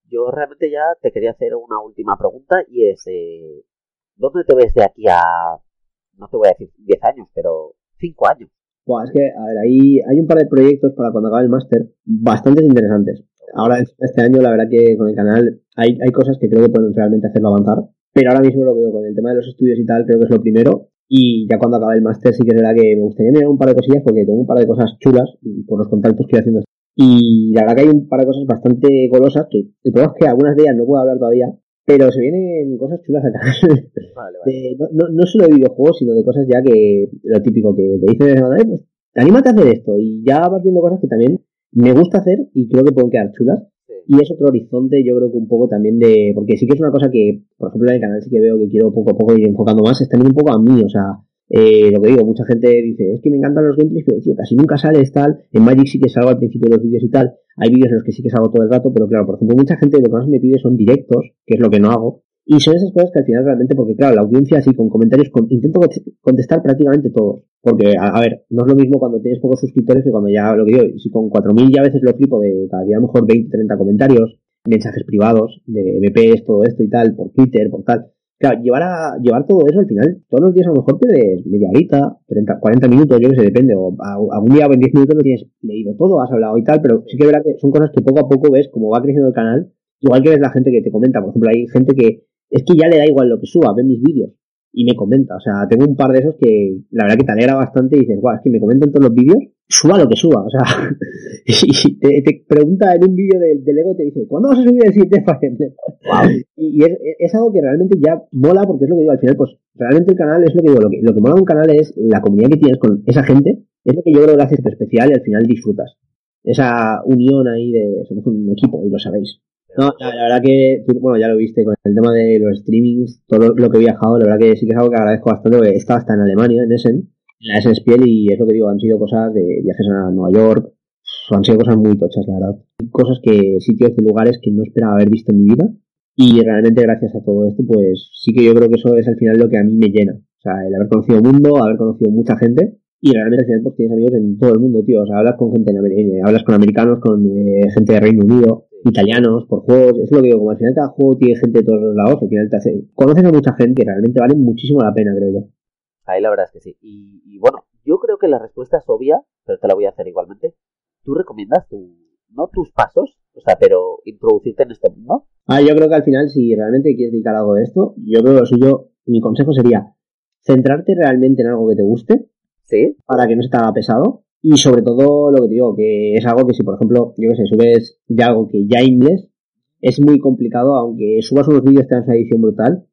yo realmente ya te quería hacer una última pregunta y es, eh, ¿dónde te ves de aquí a, no te voy a decir 10 años, pero 5 años? Buah, es que, a ver, ahí hay un par de proyectos para cuando acabe el máster bastante interesantes. Ahora, este año, la verdad que con el canal hay, hay cosas que creo que pueden realmente hacerlo avanzar. Pero ahora mismo lo veo con el tema de los estudios y tal, creo que es lo primero. Y ya cuando acabe el máster sí que es verdad que me gustaría mirar un par de cosillas porque tengo un par de cosas chulas por los contactos que estoy haciendo. Y la verdad que hay un par de cosas bastante golosas que el problema es que algunas de ellas no puedo hablar todavía, pero se vienen cosas chulas acá. Vale, de- no, no, no solo de videojuegos, sino de cosas ya que, lo típico, que te dicen de semana, "Eh, pues anímate a hacer esto, y ya vas viendo cosas que también me gusta hacer y creo que pueden quedar chulas. Y es otro horizonte, yo creo que un poco también de, porque sí que es una cosa que, por ejemplo, en el canal sí que veo que quiero poco a poco ir enfocando más, es también un poco a mí, o sea, eh, lo que digo, mucha gente dice, es que me encantan los gameplays, pero tío, casi nunca sales tal, en Magic sí que salgo al principio de los vídeos y tal, hay vídeos en los que sí que salgo todo el rato, pero claro, por ejemplo, mucha gente lo que más me pide son directos, que es lo que no hago, Y son esas cosas que al final realmente, porque claro, la audiencia así con comentarios, intento contestar prácticamente todos. Porque, a, ver, no es lo mismo cuando tienes pocos suscriptores que cuando ya lo que digo, si con 4.000 ya a veces lo flipo de cada día a lo mejor 20, 30 comentarios, mensajes privados de MPs, todo esto y tal, por Twitter, por tal. Claro, llevar, a, llevar todo eso al final, todos los días a lo mejor tienes media horita, 30, 40 minutos, yo que sé, depende, o algún día o en 10 minutos no tienes leído todo, has hablado y tal, pero sí que es que son cosas que poco a poco ves cómo va creciendo el canal, igual que ves la gente que te comenta, por ejemplo, hay gente que es que ya le da igual lo que suba, ve mis vídeos y me comenta. O sea, tengo un par de esos que la verdad que te alegra bastante y dices, guau, es que me comentan todos los vídeos, suba lo que suba. O sea, y te, pregunta en un vídeo del, Lego, te dice, ¿cuándo vas a subir el siguiente wow. Y, es, es, algo que realmente ya mola porque es lo que digo, al final, pues realmente el canal es lo que digo, lo que, lo que mola un canal es la comunidad que tienes con esa gente, es lo que yo creo que hace especial y al final disfrutas. Esa unión ahí de, somos un equipo y lo sabéis. No, la, verdad que, bueno, ya lo viste con el tema de los streamings, todo lo, que he viajado, la verdad que sí que es algo que agradezco bastante, porque he estado hasta en Alemania, en Essen, en la Essen Spiel, y es lo que digo, han sido cosas de viajes a Nueva York, han sido cosas muy tochas, la verdad. Cosas que, sitios y lugares que no esperaba haber visto en mi vida, y realmente gracias a todo esto, pues sí que yo creo que eso es al final lo que a mí me llena. O sea, el haber conocido mundo, haber conocido mucha gente, y realmente al final pues tienes amigos en todo el mundo, tío. O sea, hablas con gente, en, hablas con americanos, con eh, gente de Reino Unido, italianos, por juegos, es lo que digo, como al final cada juego tiene gente de todos los lados, al final te hace, conoces a mucha gente y realmente vale muchísimo la pena, creo yo. Ahí la verdad es que sí. Y, bueno, yo creo que la respuesta es obvia, pero te la voy a hacer igualmente. ¿Tú recomiendas tu, no tus pasos, o sea, pero introducirte en este mundo? Ah, yo creo que al final, si realmente quieres dedicar algo de esto, yo creo que lo suyo, mi consejo sería centrarte realmente en algo que te guste. Sí. Para que no se te haga pesado y sobre todo, lo que digo, que es algo que si, por ejemplo, yo que sé, subes de algo que ya inglés, es muy complicado, aunque subas unos vídeos una edición brutal,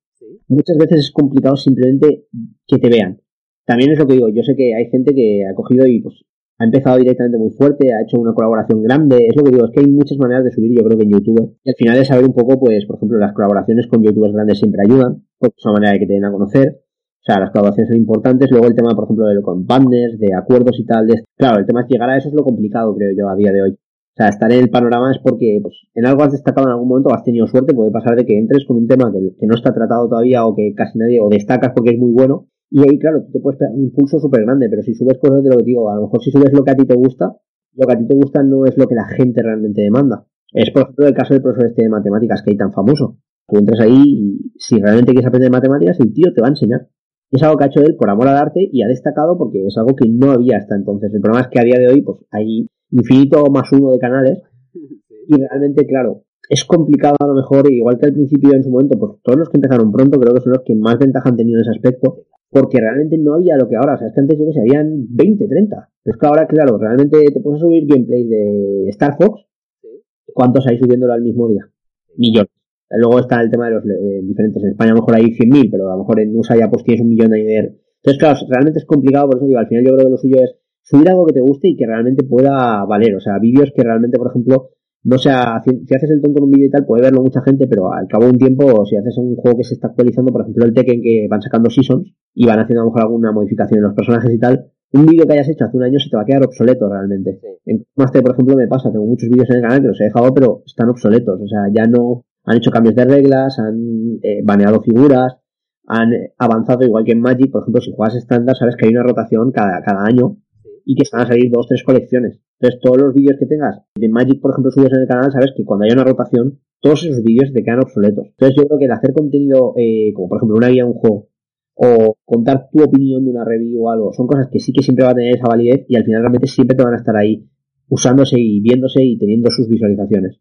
muchas veces es complicado simplemente que te vean. También es lo que digo, yo sé que hay gente que ha cogido y pues ha empezado directamente muy fuerte, ha hecho una colaboración grande, es lo que digo, es que hay muchas maneras de subir, yo creo que en YouTube. Y al final es saber un poco, pues, por ejemplo, las colaboraciones con youtubers grandes siempre ayudan, porque es una manera de que te den a conocer. O sea, las colaboraciones son importantes. Luego el tema, por ejemplo, de con partners, de acuerdos y tal. De, claro, el tema es llegar a eso es lo complicado, creo yo, a día de hoy. O sea, estar en el panorama es porque pues, en algo has destacado en algún momento, has tenido suerte, puede pasar de que entres con un tema que, no está tratado todavía o que casi nadie, o destacas porque es muy bueno, y ahí, claro, te puedes pegar un impulso súper grande, pero si subes cosas de lo que digo, a lo mejor si subes lo que a ti te gusta, lo que a ti te gusta no es lo que la gente realmente demanda. Es, por ejemplo, el caso del profesor este de matemáticas que hay tan famoso. Tú entras ahí y si realmente quieres aprender matemáticas, el tío te va a enseñar es algo que ha hecho él por amor al arte y ha destacado porque es algo que no había hasta entonces. El problema es que a día de hoy pues hay infinito más uno de canales y realmente, claro, es complicado a lo mejor, igual que al principio en su momento, pues todos los que empezaron pronto creo que son los que más ventaja han tenido en ese aspecto, porque realmente no había lo que ahora, o sea, es que antes yo que sé, habían 20, 30. Pero es que ahora, claro, realmente te puedes subir gameplay de Star Fox, ¿cuántos hay subiéndolo al mismo día? Millones. Luego está el tema de los eh, diferentes. En España a lo mejor hay 100.000, pero a lo mejor en USA ya pues tienes un millón de Entonces, claro, realmente es complicado, por eso digo, al final yo creo que lo suyo es subir algo que te guste y que realmente pueda valer. O sea, vídeos que realmente, por ejemplo, no sea, si, haces el tonto en un vídeo y tal, puede verlo mucha gente, pero al cabo de un tiempo, si haces un juego que se está actualizando, por ejemplo el Tekken que van sacando seasons y van haciendo a lo mejor alguna modificación en los personajes y tal, un vídeo que hayas hecho hace un año se te va a quedar obsoleto realmente. En Master, por ejemplo, me pasa, tengo muchos vídeos en el canal que los he dejado, pero están obsoletos. O sea, ya no, han hecho cambios de reglas, han eh, baneado figuras, han avanzado igual que en Magic, por ejemplo, si juegas estándar, sabes que hay una rotación cada, cada año y que van a salir dos, tres colecciones. Entonces, todos los vídeos que tengas de Magic, por ejemplo, subes en el canal, sabes que cuando hay una rotación, todos esos vídeos te quedan obsoletos. Entonces, yo creo que el hacer contenido, eh, como por ejemplo una guía de un juego, o contar tu opinión de una review o algo, son cosas que sí que siempre va a tener esa validez y al final realmente siempre te van a estar ahí usándose y viéndose y teniendo sus visualizaciones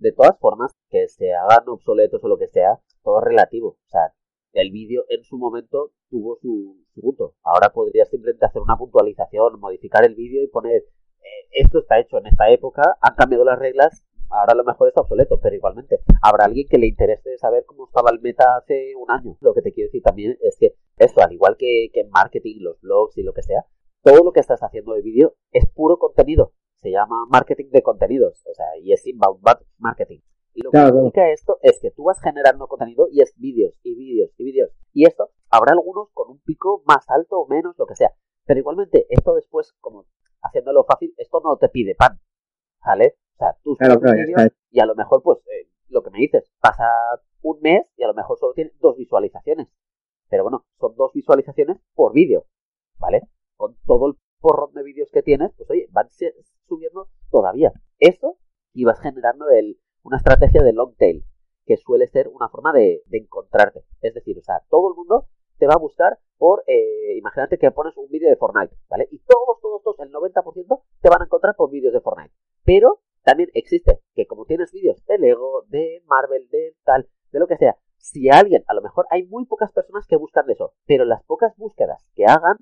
de todas formas, que se hagan obsoletos o lo que sea, todo es relativo. O sea, el vídeo en su momento tuvo su, punto. Ahora podrías simplemente hacer una puntualización, modificar el vídeo y poner eh, esto está hecho en esta época, han cambiado las reglas, ahora a lo mejor está obsoleto, pero igualmente habrá alguien que le interese saber cómo estaba el meta hace un año. Lo que te quiero decir también es que esto, al igual que, que en marketing, los blogs y lo que sea, todo lo que estás haciendo de vídeo es puro contenido se llama marketing de contenidos, o sea, y es inbound marketing. Y lo que significa esto es que tú vas generando contenido y es vídeos y vídeos y vídeos. Y esto habrá algunos con un pico más alto o menos, lo que sea. Pero igualmente, esto después, como haciéndolo fácil, esto no te pide pan. ¿Vale? O sea, tú claro, y a lo mejor, pues, eh, lo que me dices, pasa un mes y a lo mejor solo tiene dos visualizaciones. Pero bueno, son dos visualizaciones por vídeo, ¿vale? Con todo el porrón de vídeos que tienes, pues oye, van subiendo todavía. Eso y vas generando el, una estrategia de long tail, que suele ser una forma de, encontrarte. Es decir, o sea, todo el mundo te va a buscar por, eh, imagínate que pones un vídeo de Fortnite, ¿vale? Y todos, todos, todos, el 90% te van a encontrar por vídeos de Fortnite. Pero también existe que como tienes vídeos de Lego, de Marvel, de tal, de lo que sea, si alguien, a lo mejor hay muy pocas personas que buscan de eso, pero las pocas búsquedas que hagan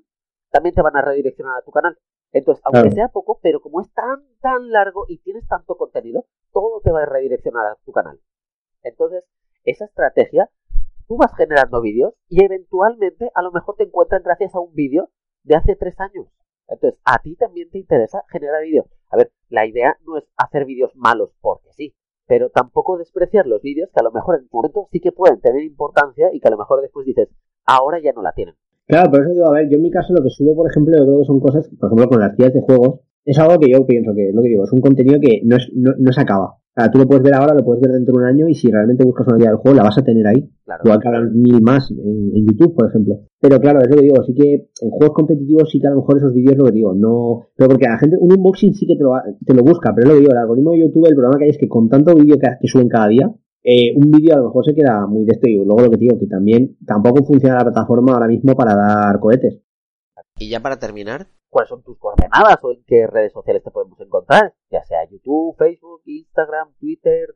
también te van a redireccionar a tu canal. Entonces, aunque sea poco, pero como es tan, tan largo y tienes tanto contenido, todo te va a redireccionar a tu canal. Entonces, esa estrategia, tú vas generando vídeos y eventualmente a lo mejor te encuentran gracias a un vídeo de hace tres años. Entonces, a ti también te interesa generar vídeos. A ver, la idea no es hacer vídeos malos porque sí, pero tampoco despreciar los vídeos que a lo mejor en un momento sí que pueden tener importancia y que a lo mejor después dices, ahora ya no la tienen. Claro, por eso digo, a ver, yo en mi caso lo que subo, por ejemplo, yo creo que son cosas, por ejemplo, con las guías de juegos, es algo que yo pienso que, lo que digo, es un contenido que no, es, no, no se acaba. O sea, tú lo puedes ver ahora, lo puedes ver dentro de un año y si realmente buscas una guía del juego, la vas a tener ahí. Claro. Igual que habrán mil más en, en, YouTube, por ejemplo. Pero claro, es lo que digo, sí que en juegos competitivos sí que a lo mejor esos vídeos lo que digo, no... Pero porque a la gente, un unboxing sí que te lo, te lo busca, pero es lo que digo, el algoritmo de YouTube, el problema que hay es que con tanto vídeo que, que suben cada día, eh, un vídeo a lo mejor se queda muy de esto y luego lo que digo, que también tampoco funciona la plataforma ahora mismo para dar cohetes. Y ya para terminar, ¿cuáles son tus coordenadas o en qué redes sociales te podemos encontrar? Ya sea YouTube, Facebook, Instagram, Twitter.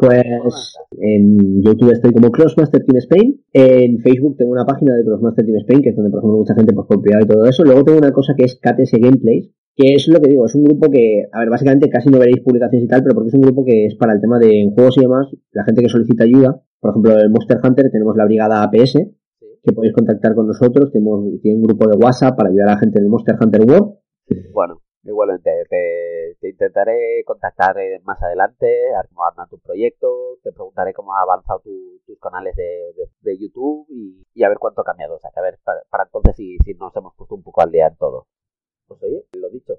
Pues en YouTube estoy como Crossmaster Team Spain, en Facebook tengo una página de Crossmaster Team Spain, que es donde por ejemplo mucha gente pues por privado y todo eso, luego tengo una cosa que es KTS Gameplays, que es lo que digo, es un grupo que, a ver, básicamente casi no veréis publicaciones y tal, pero porque es un grupo que es para el tema de juegos y demás, la gente que solicita ayuda, por ejemplo, el Monster Hunter tenemos la brigada APS, que podéis contactar con nosotros, tenemos tiene un grupo de WhatsApp para ayudar a la gente del Monster Hunter World. Bueno, igualmente, te, te intentaré contactar más adelante, a ver cómo anda tu proyecto, te preguntaré cómo ha avanzado tu, tus canales de, de, de YouTube y, y, a ver cuánto ha cambiado, o sea, que a ver, para, para entonces si, si nos hemos puesto un poco al día en todo. Pues oye, lo dicho,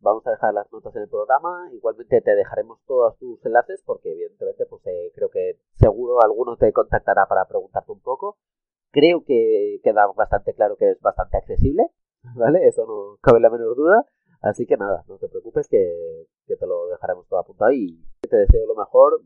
vamos a dejar las notas en el programa, igualmente te dejaremos todos tus enlaces porque evidentemente pues eh, creo que seguro alguno te contactará para preguntarte un poco. Creo que queda bastante claro que es bastante accesible, ¿vale? Eso no cabe la menor duda. Así que nada, no te preocupes que, que te lo dejaremos todo apuntado y te deseo lo mejor.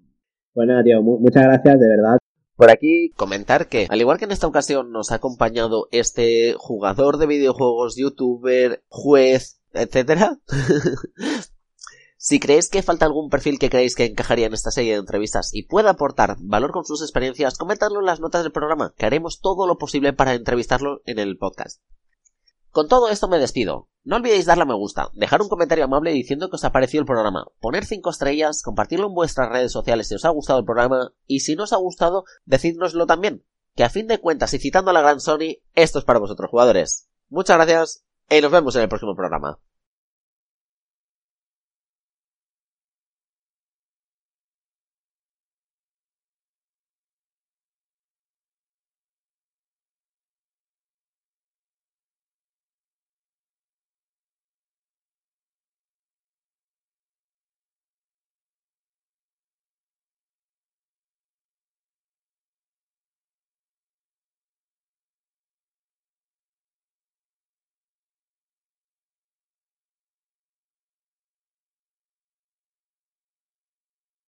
Bueno, tío, muchas gracias, de verdad. Por aquí comentar que, al igual que en esta ocasión nos ha acompañado este jugador de videojuegos, youtuber, juez, etcétera. si creéis que falta algún perfil que creéis que encajaría en esta serie de entrevistas y pueda aportar valor con sus experiencias, comentadlo en las notas del programa, que haremos todo lo posible para entrevistarlo en el podcast. Con todo esto me despido. No olvidéis darle a me gusta, dejar un comentario amable diciendo que os ha parecido el programa, poner 5 estrellas, compartirlo en vuestras redes sociales si os ha gustado el programa y si no os ha gustado, decídnoslo también. Que a fin de cuentas y citando a la gran Sony, esto es para vosotros jugadores. Muchas gracias y nos vemos en el próximo programa.